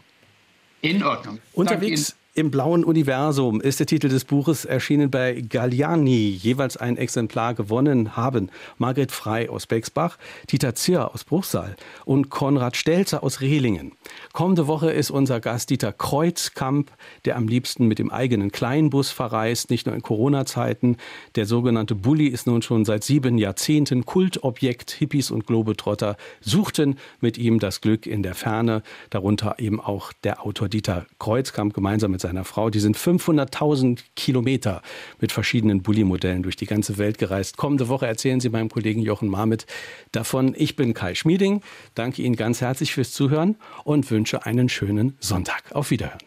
In Ordnung. Unterwegs im blauen Universum ist der Titel des Buches erschienen bei Galliani. Jeweils ein Exemplar gewonnen haben Margret Frei aus Bexbach, Dieter Zier aus Bruchsal und Konrad Stelzer aus Rehlingen. Kommende Woche ist unser Gast Dieter Kreuzkamp, der am liebsten mit dem eigenen Kleinbus verreist, nicht nur in Corona-Zeiten. Der sogenannte Bulli ist nun schon seit sieben Jahrzehnten Kultobjekt. Hippies und Globetrotter suchten mit ihm das Glück in der Ferne, darunter eben auch der Autor Dieter Kreuzkamp gemeinsam mit seiner Frau. Die sind 500.000 Kilometer mit verschiedenen Bulli-Modellen durch die ganze Welt gereist. Kommende Woche erzählen Sie meinem Kollegen Jochen Marmit davon. Ich bin Kai Schmieding. Danke Ihnen ganz herzlich fürs Zuhören und wünsche einen schönen Sonntag. Auf Wiederhören.